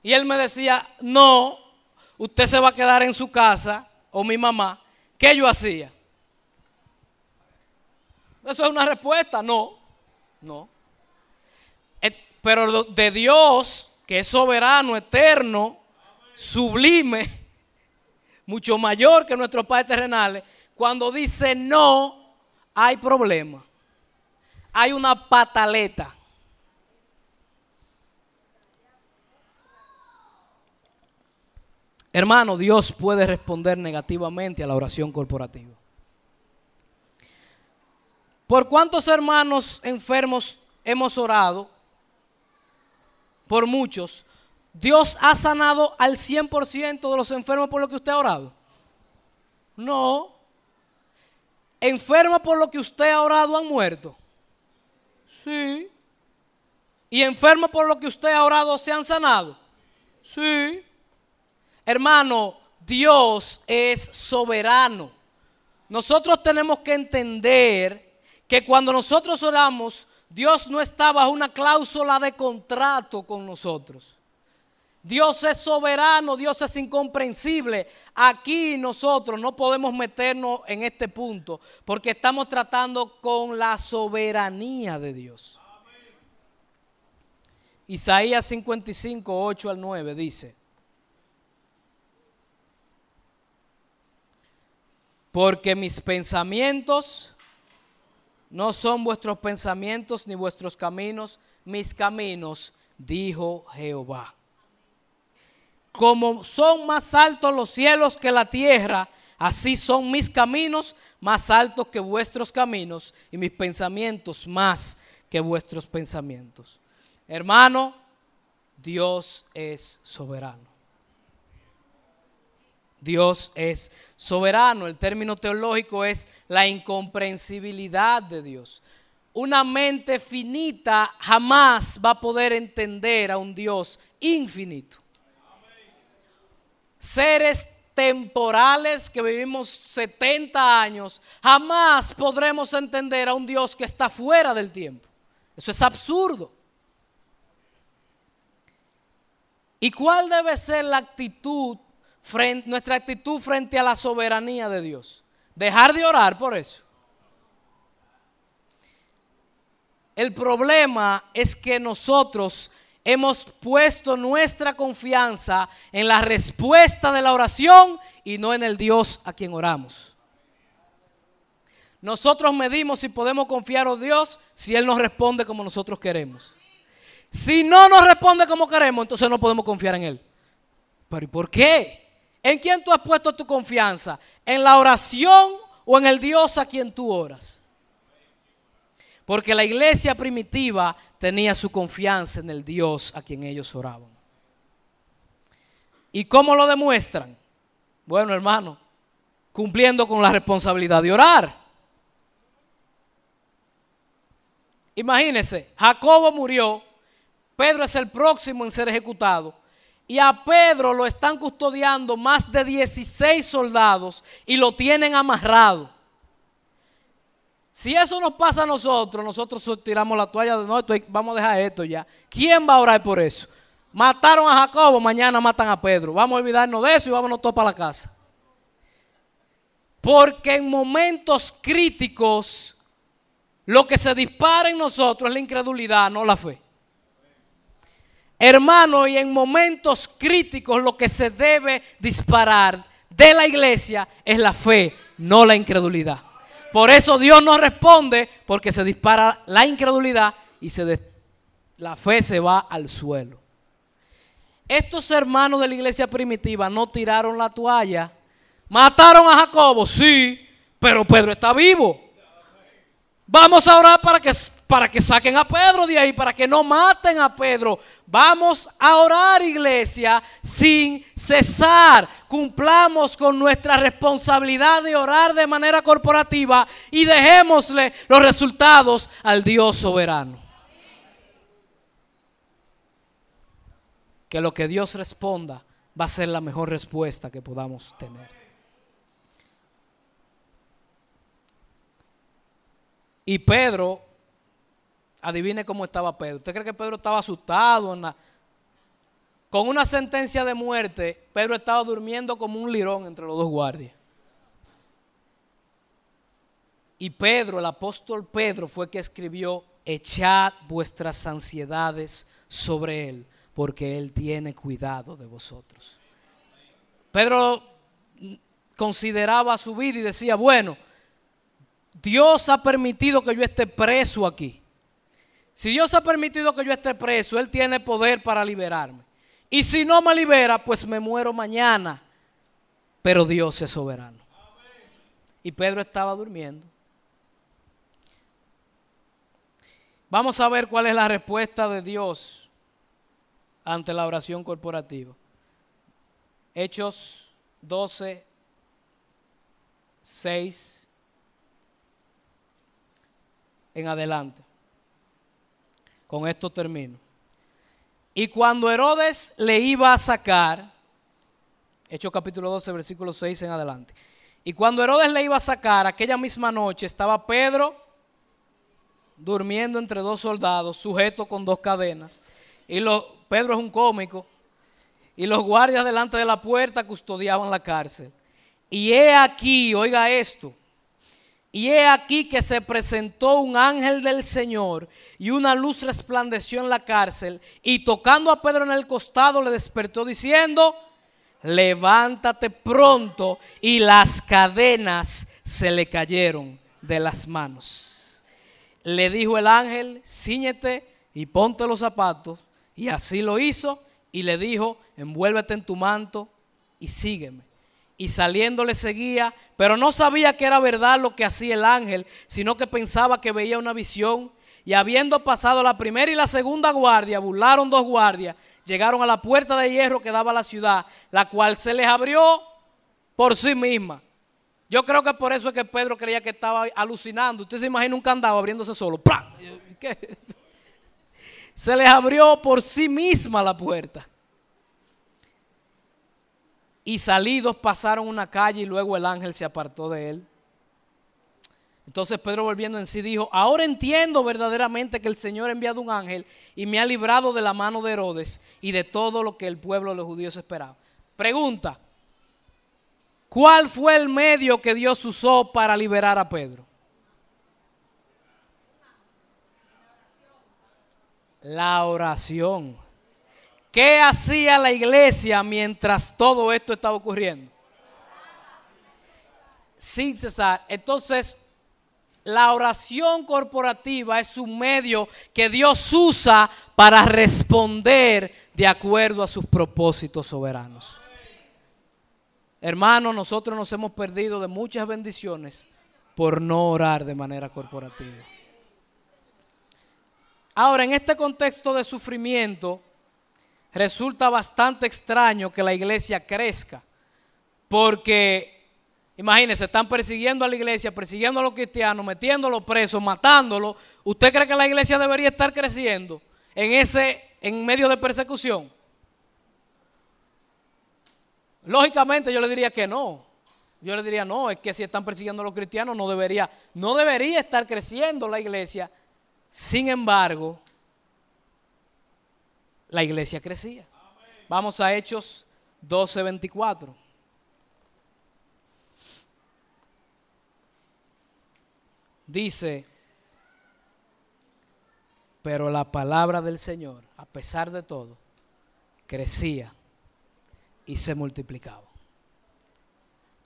y él me decía, no, usted se va a quedar en su casa, o mi mamá, ¿qué yo hacía? Eso es una respuesta, no, no. Eh, pero de Dios, que es soberano, eterno, sublime, mucho mayor que nuestros padres terrenales, cuando dice no, hay problema. Hay una pataleta. Hermano, Dios puede responder negativamente a la oración corporativa. ¿Por cuántos hermanos enfermos hemos orado? Por muchos. ¿Dios ha sanado al 100% de los enfermos por lo que usted ha orado? No. ¿Enferma por lo que usted ha orado han muerto? Sí. ¿Y enferma por lo que usted ha orado se han sanado? Sí. Hermano, Dios es soberano. Nosotros tenemos que entender que cuando nosotros oramos, Dios no está bajo una cláusula de contrato con nosotros. Dios es soberano, Dios es incomprensible. Aquí nosotros no podemos meternos en este punto porque estamos tratando con la soberanía de Dios. Isaías 55, 8 al 9 dice, porque mis pensamientos no son vuestros pensamientos ni vuestros caminos, mis caminos, dijo Jehová como son más altos los cielos que la tierra, así son mis caminos más altos que vuestros caminos y mis pensamientos más que vuestros pensamientos. Hermano, Dios es soberano. Dios es soberano. El término teológico es la incomprensibilidad de Dios. Una mente finita jamás va a poder entender a un Dios infinito seres temporales que vivimos 70 años, jamás podremos entender a un Dios que está fuera del tiempo. Eso es absurdo. ¿Y cuál debe ser la actitud, nuestra actitud frente a la soberanía de Dios? Dejar de orar por eso. El problema es que nosotros hemos puesto nuestra confianza en la respuesta de la oración y no en el Dios a quien oramos. Nosotros medimos si podemos confiar en Dios si Él nos responde como nosotros queremos. Si no nos responde como queremos, entonces no podemos confiar en Él. ¿Pero y por qué? ¿En quién tú has puesto tu confianza? ¿En la oración o en el Dios a quien tú oras? Porque la iglesia primitiva tenía su confianza en el Dios a quien ellos oraban. ¿Y cómo lo demuestran? Bueno, hermano, cumpliendo con la responsabilidad de orar. Imagínense, Jacobo murió, Pedro es el próximo en ser ejecutado. Y a Pedro lo están custodiando más de 16 soldados y lo tienen amarrado. Si eso nos pasa a nosotros, nosotros tiramos la toalla de no, vamos a dejar esto ya. ¿Quién va a orar por eso? Mataron a Jacobo, mañana matan a Pedro. Vamos a olvidarnos de eso y vámonos todos para la casa. Porque en momentos críticos, lo que se dispara en nosotros es la incredulidad, no la fe. Hermano, y en momentos críticos lo que se debe disparar de la iglesia es la fe, no la incredulidad. Por eso Dios no responde porque se dispara la incredulidad y se la fe se va al suelo. Estos hermanos de la iglesia primitiva no tiraron la toalla. Mataron a Jacobo, sí, pero Pedro está vivo. Vamos a orar para que, para que saquen a Pedro de ahí, para que no maten a Pedro. Vamos a orar, iglesia, sin cesar. Cumplamos con nuestra responsabilidad de orar de manera corporativa y dejémosle los resultados al Dios soberano. Que lo que Dios responda va a ser la mejor respuesta que podamos tener. Y Pedro, adivine cómo estaba Pedro. ¿Usted cree que Pedro estaba asustado? Con una sentencia de muerte, Pedro estaba durmiendo como un lirón entre los dos guardias. Y Pedro, el apóstol Pedro, fue que escribió, echad vuestras ansiedades sobre él, porque él tiene cuidado de vosotros. Pedro consideraba su vida y decía, bueno, Dios ha permitido que yo esté preso aquí. Si Dios ha permitido que yo esté preso, Él tiene poder para liberarme. Y si no me libera, pues me muero mañana. Pero Dios es soberano. Y Pedro estaba durmiendo. Vamos a ver cuál es la respuesta de Dios ante la oración corporativa. Hechos 12, 6 en adelante. Con esto termino. Y cuando Herodes le iba a sacar, Hechos capítulo 12, versículo 6 en adelante. Y cuando Herodes le iba a sacar, aquella misma noche estaba Pedro durmiendo entre dos soldados, sujeto con dos cadenas. Y lo, Pedro es un cómico. Y los guardias delante de la puerta custodiaban la cárcel. Y he aquí, oiga esto, y he aquí que se presentó un ángel del Señor y una luz resplandeció en la cárcel y tocando a Pedro en el costado le despertó diciendo, levántate pronto y las cadenas se le cayeron de las manos. Le dijo el ángel, ciñete y ponte los zapatos y así lo hizo y le dijo, envuélvete en tu manto y sígueme y saliendo le seguía, pero no sabía que era verdad lo que hacía el ángel, sino que pensaba que veía una visión. Y habiendo pasado la primera y la segunda guardia, burlaron dos guardias, llegaron a la puerta de hierro que daba a la ciudad, la cual se les abrió por sí misma. Yo creo que por eso es que Pedro creía que estaba alucinando. Usted se imagina un candado abriéndose solo. Se les abrió por sí misma la puerta y salidos pasaron una calle y luego el ángel se apartó de él. Entonces Pedro volviendo en sí dijo, ahora entiendo verdaderamente que el Señor ha enviado un ángel y me ha librado de la mano de Herodes y de todo lo que el pueblo de los judíos esperaba. Pregunta, ¿cuál fue el medio que Dios usó para liberar a Pedro? La oración. ¿Qué hacía la iglesia mientras todo esto estaba ocurriendo? Sin cesar. Entonces, la oración corporativa es un medio que Dios usa para responder de acuerdo a sus propósitos soberanos. Hermanos, nosotros nos hemos perdido de muchas bendiciones por no orar de manera corporativa. Ahora, en este contexto de sufrimiento, resulta bastante extraño que la iglesia crezca, porque imagínense, están persiguiendo a la iglesia, persiguiendo a los cristianos, metiéndolos presos, matándolos. ¿Usted cree que la iglesia debería estar creciendo en ese en medio de persecución? Lógicamente yo le diría que no. Yo le diría, no, es que si están persiguiendo a los cristianos no debería, no debería estar creciendo la iglesia. Sin embargo, la iglesia crecía. Vamos a Hechos 12:24. Dice, pero la palabra del Señor, a pesar de todo, crecía y se multiplicaba.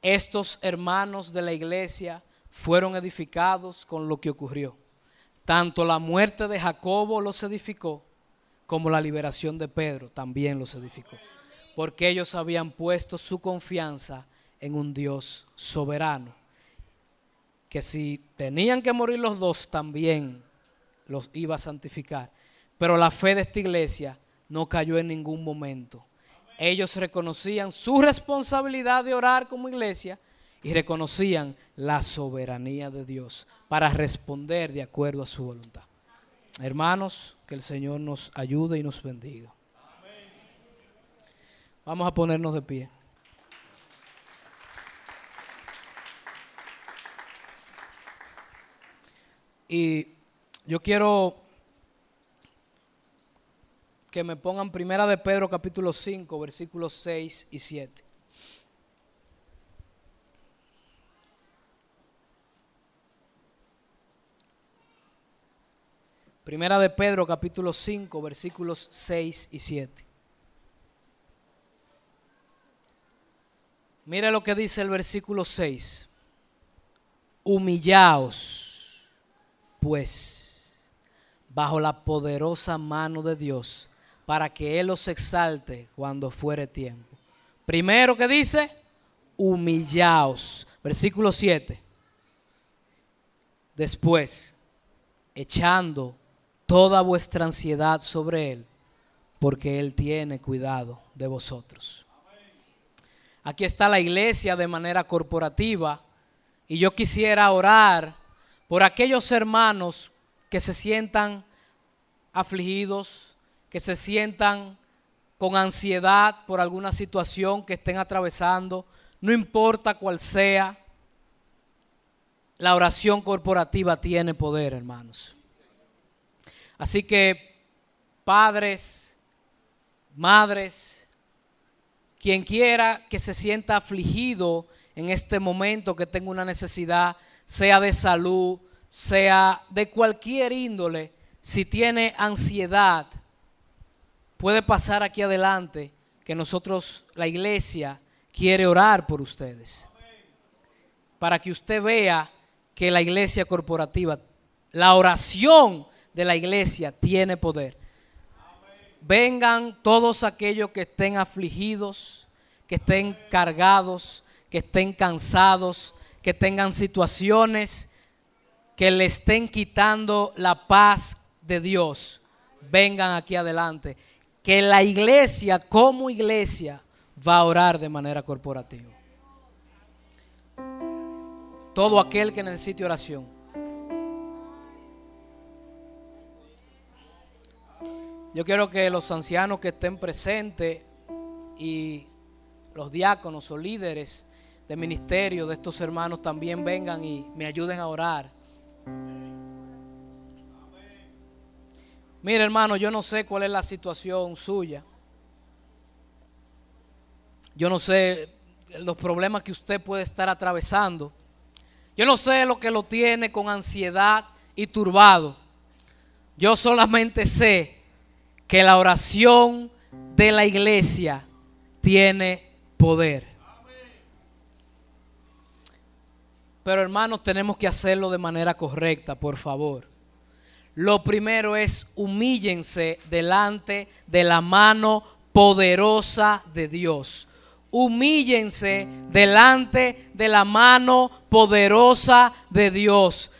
Estos hermanos de la iglesia fueron edificados con lo que ocurrió. Tanto la muerte de Jacobo los edificó, como la liberación de Pedro también los edificó. Porque ellos habían puesto su confianza en un Dios soberano. Que si tenían que morir los dos, también los iba a santificar. Pero la fe de esta iglesia no cayó en ningún momento ellos reconocían su responsabilidad de orar como iglesia y reconocían la soberanía de Dios para responder de acuerdo a su voluntad. Hermanos, que el Señor nos ayude y nos bendiga. Vamos a ponernos de pie. Y yo quiero que me pongan Primera de Pedro capítulo 5, versículos 6 y 7. Primera de Pedro capítulo 5, versículos 6 y 7. Mire lo que dice el versículo 6. Humillaos, pues, bajo la poderosa mano de Dios para que Él los exalte cuando fuere tiempo. Primero que dice, humillaos. Versículo 7. Después, echando toda vuestra ansiedad sobre Él, porque Él tiene cuidado de vosotros. Aquí está la iglesia de manera corporativa y yo quisiera orar por aquellos hermanos que se sientan afligidos, que se sientan con ansiedad por alguna situación que estén atravesando, no importa cuál sea, la oración corporativa tiene poder, hermanos. Así que, padres, madres, quien quiera que se sienta afligido en este momento, que tenga una necesidad, sea de salud, sea de cualquier índole, si tiene ansiedad, puede pasar aquí adelante que nosotros, la iglesia, quiere orar por ustedes. Para que usted vea que la iglesia corporativa, la oración de la iglesia tiene poder. Vengan todos aquellos que estén afligidos, que estén cargados, que estén cansados, que tengan situaciones que le estén quitando la paz de Dios. Vengan aquí adelante que la iglesia como iglesia va a orar de manera corporativa. Todo aquel que necesite oración. Yo quiero que los ancianos que estén presentes y los diáconos o líderes de ministerio de estos hermanos también vengan y me ayuden a orar. Mire hermano, yo no sé cuál es la situación suya. Yo no sé los problemas que usted puede estar atravesando. Yo no sé lo que lo tiene con ansiedad y turbado. Yo solamente sé que la oración de la iglesia tiene poder. Pero hermanos, tenemos que hacerlo de manera correcta, por favor. Lo primero es humíllense delante de la mano poderosa de Dios. Humíllense delante de la mano poderosa de Dios.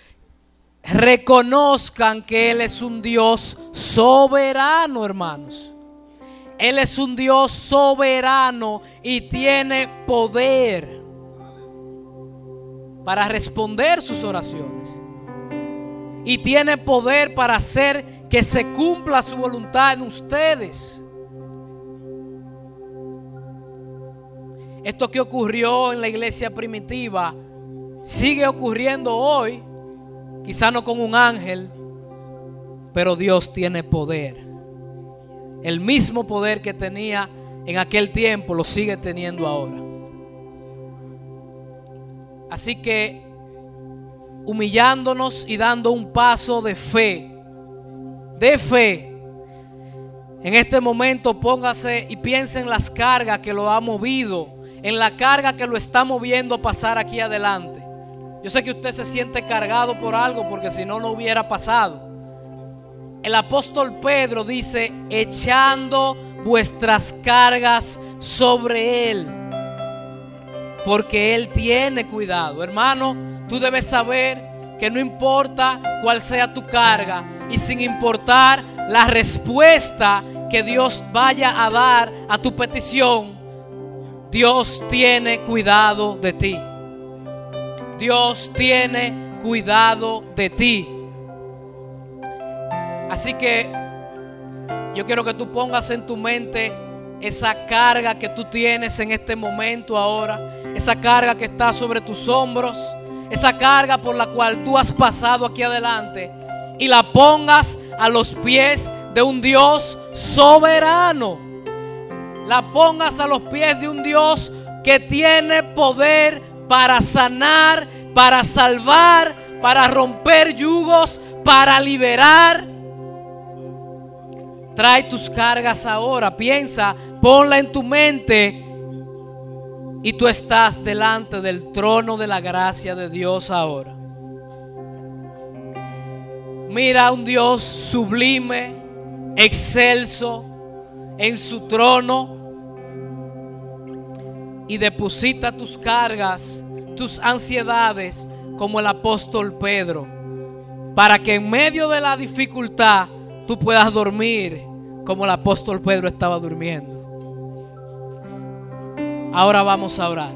Reconozcan que Él es un Dios soberano, hermanos. Él es un Dios soberano y tiene poder para responder sus oraciones. Y tiene poder para hacer que se cumpla su voluntad en ustedes. Esto que ocurrió en la iglesia primitiva sigue ocurriendo hoy, quizá no con un ángel, pero Dios tiene poder. El mismo poder que tenía en aquel tiempo lo sigue teniendo ahora. Así que humillándonos y dando un paso de fe, de fe, en este momento póngase y piense en las cargas que lo ha movido, en la carga que lo está moviendo a pasar aquí adelante. Yo sé que usted se siente cargado por algo porque si no, no hubiera pasado. El apóstol Pedro dice, echando vuestras cargas sobre Él. Porque Él tiene cuidado. Hermano, tú debes saber que no importa cuál sea tu carga y sin importar la respuesta que Dios vaya a dar a tu petición, Dios tiene cuidado de ti. Dios tiene cuidado de ti. Así que yo quiero que tú pongas en tu mente esa carga que tú tienes en este momento ahora, esa carga que está sobre tus hombros, esa carga por la cual tú has pasado aquí adelante y la pongas a los pies de un Dios soberano. La pongas a los pies de un Dios que tiene poder para sanar, para salvar, para romper yugos, para liberar. Trae tus cargas ahora, piensa, ponla en tu mente y tú estás delante del trono de la gracia de Dios ahora. Mira a un Dios sublime, excelso en su trono y deposita tus cargas, tus ansiedades como el apóstol Pedro, para que en medio de la dificultad tú puedas dormir como el apóstol Pedro estaba durmiendo. Ahora vamos a orar.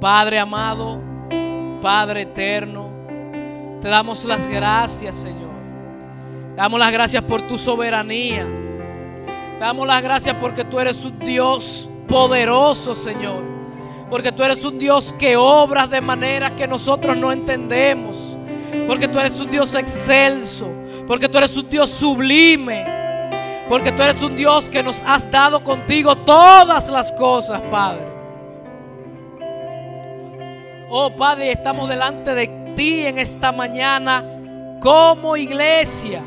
Padre amado, Padre eterno, te damos las gracias, Señor. Te damos las gracias por tu soberanía. Te damos las gracias porque tú eres un Dios poderoso, Señor. Porque tú eres un Dios que obras de maneras que nosotros no entendemos. Porque tú eres un Dios excelso. Porque tú eres un Dios sublime. Porque tú eres un Dios que nos has dado contigo todas las cosas, Padre. Oh Padre, estamos delante de ti en esta mañana como iglesia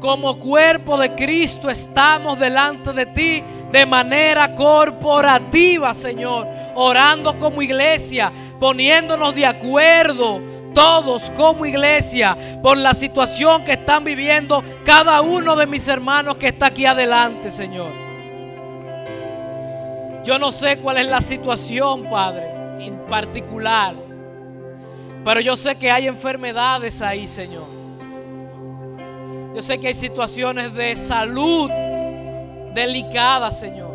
como cuerpo de Cristo estamos delante de ti de manera corporativa, Señor, orando como iglesia, poniéndonos de acuerdo todos como iglesia por la situación que están viviendo cada uno de mis hermanos que está aquí adelante, Señor. Yo no sé cuál es la situación, Padre, en particular, pero yo sé que hay enfermedades ahí, Señor. Yo sé que hay situaciones de salud delicadas, Señor.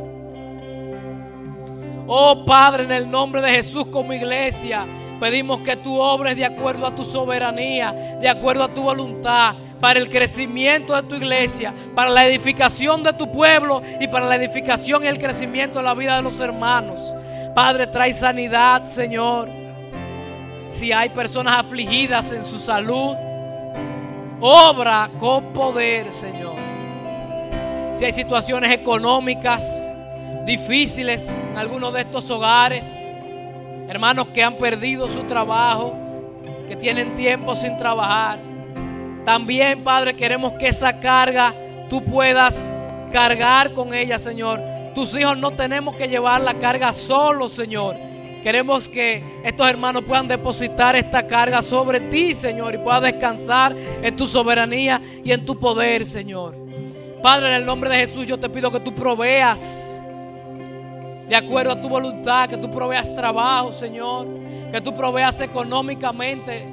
Oh Padre, en el nombre de Jesús como iglesia, pedimos que tú obres de acuerdo a tu soberanía, de acuerdo a tu voluntad, para el crecimiento de tu iglesia, para la edificación de tu pueblo y para la edificación y el crecimiento de la vida de los hermanos. Padre, trae sanidad, Señor. Si hay personas afligidas en su salud, Obra con poder, Señor. Si hay situaciones económicas difíciles en algunos de estos hogares, hermanos que han perdido su trabajo, que tienen tiempo sin trabajar, también, Padre, queremos que esa carga tú puedas cargar con ella, Señor. Tus hijos no tenemos que llevar la carga solos, Señor Queremos que estos hermanos puedan depositar esta carga sobre ti, Señor, y puedan descansar en tu soberanía y en tu poder, Señor. Padre, en el nombre de Jesús, yo te pido que tú proveas de acuerdo a tu voluntad, que tú proveas trabajo, Señor, que tú proveas económicamente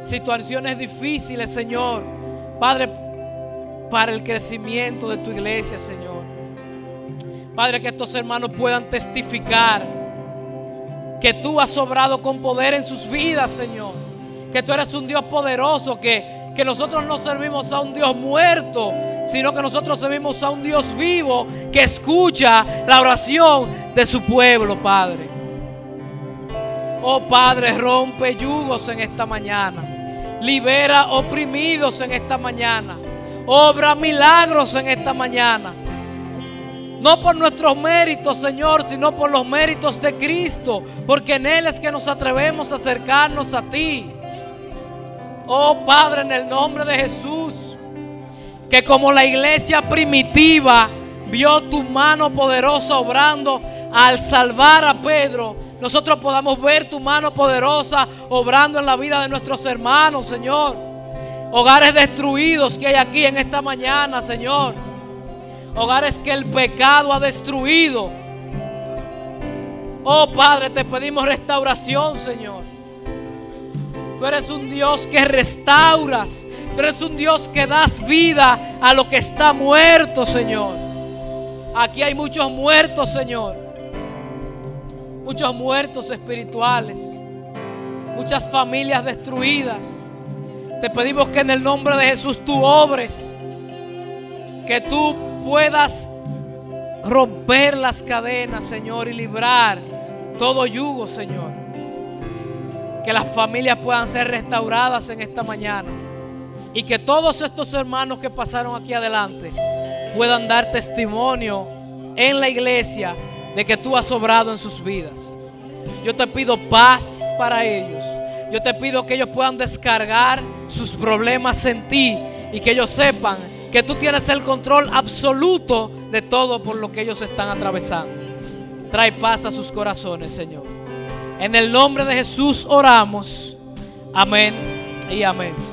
situaciones difíciles, Señor. Padre, para el crecimiento de tu iglesia, Señor. Padre, que estos hermanos puedan testificar que tú has sobrado con poder en sus vidas, Señor. Que tú eres un Dios poderoso, que, que nosotros no servimos a un Dios muerto, sino que nosotros servimos a un Dios vivo que escucha la oración de su pueblo, Padre. Oh Padre, rompe yugos en esta mañana. Libera oprimidos en esta mañana. Obra milagros en esta mañana. No por nuestros méritos, Señor, sino por los méritos de Cristo. Porque en Él es que nos atrevemos a acercarnos a ti. Oh Padre, en el nombre de Jesús. Que como la iglesia primitiva vio tu mano poderosa obrando al salvar a Pedro, nosotros podamos ver tu mano poderosa obrando en la vida de nuestros hermanos, Señor. Hogares destruidos que hay aquí en esta mañana, Señor. Hogares que el pecado ha destruido. Oh Padre, te pedimos restauración, Señor. Tú eres un Dios que restauras. Tú eres un Dios que das vida a lo que está muerto, Señor. Aquí hay muchos muertos, Señor. Muchos muertos espirituales. Muchas familias destruidas. Te pedimos que en el nombre de Jesús tú obres. Que tú puedas romper las cadenas, Señor, y librar todo yugo, Señor. Que las familias puedan ser restauradas en esta mañana. Y que todos estos hermanos que pasaron aquí adelante puedan dar testimonio en la iglesia de que tú has obrado en sus vidas. Yo te pido paz para ellos. Yo te pido que ellos puedan descargar sus problemas en ti y que ellos sepan que tú tienes el control absoluto de todo por lo que ellos están atravesando. Trae paz a sus corazones, Señor. En el nombre de Jesús oramos. Amén y amén.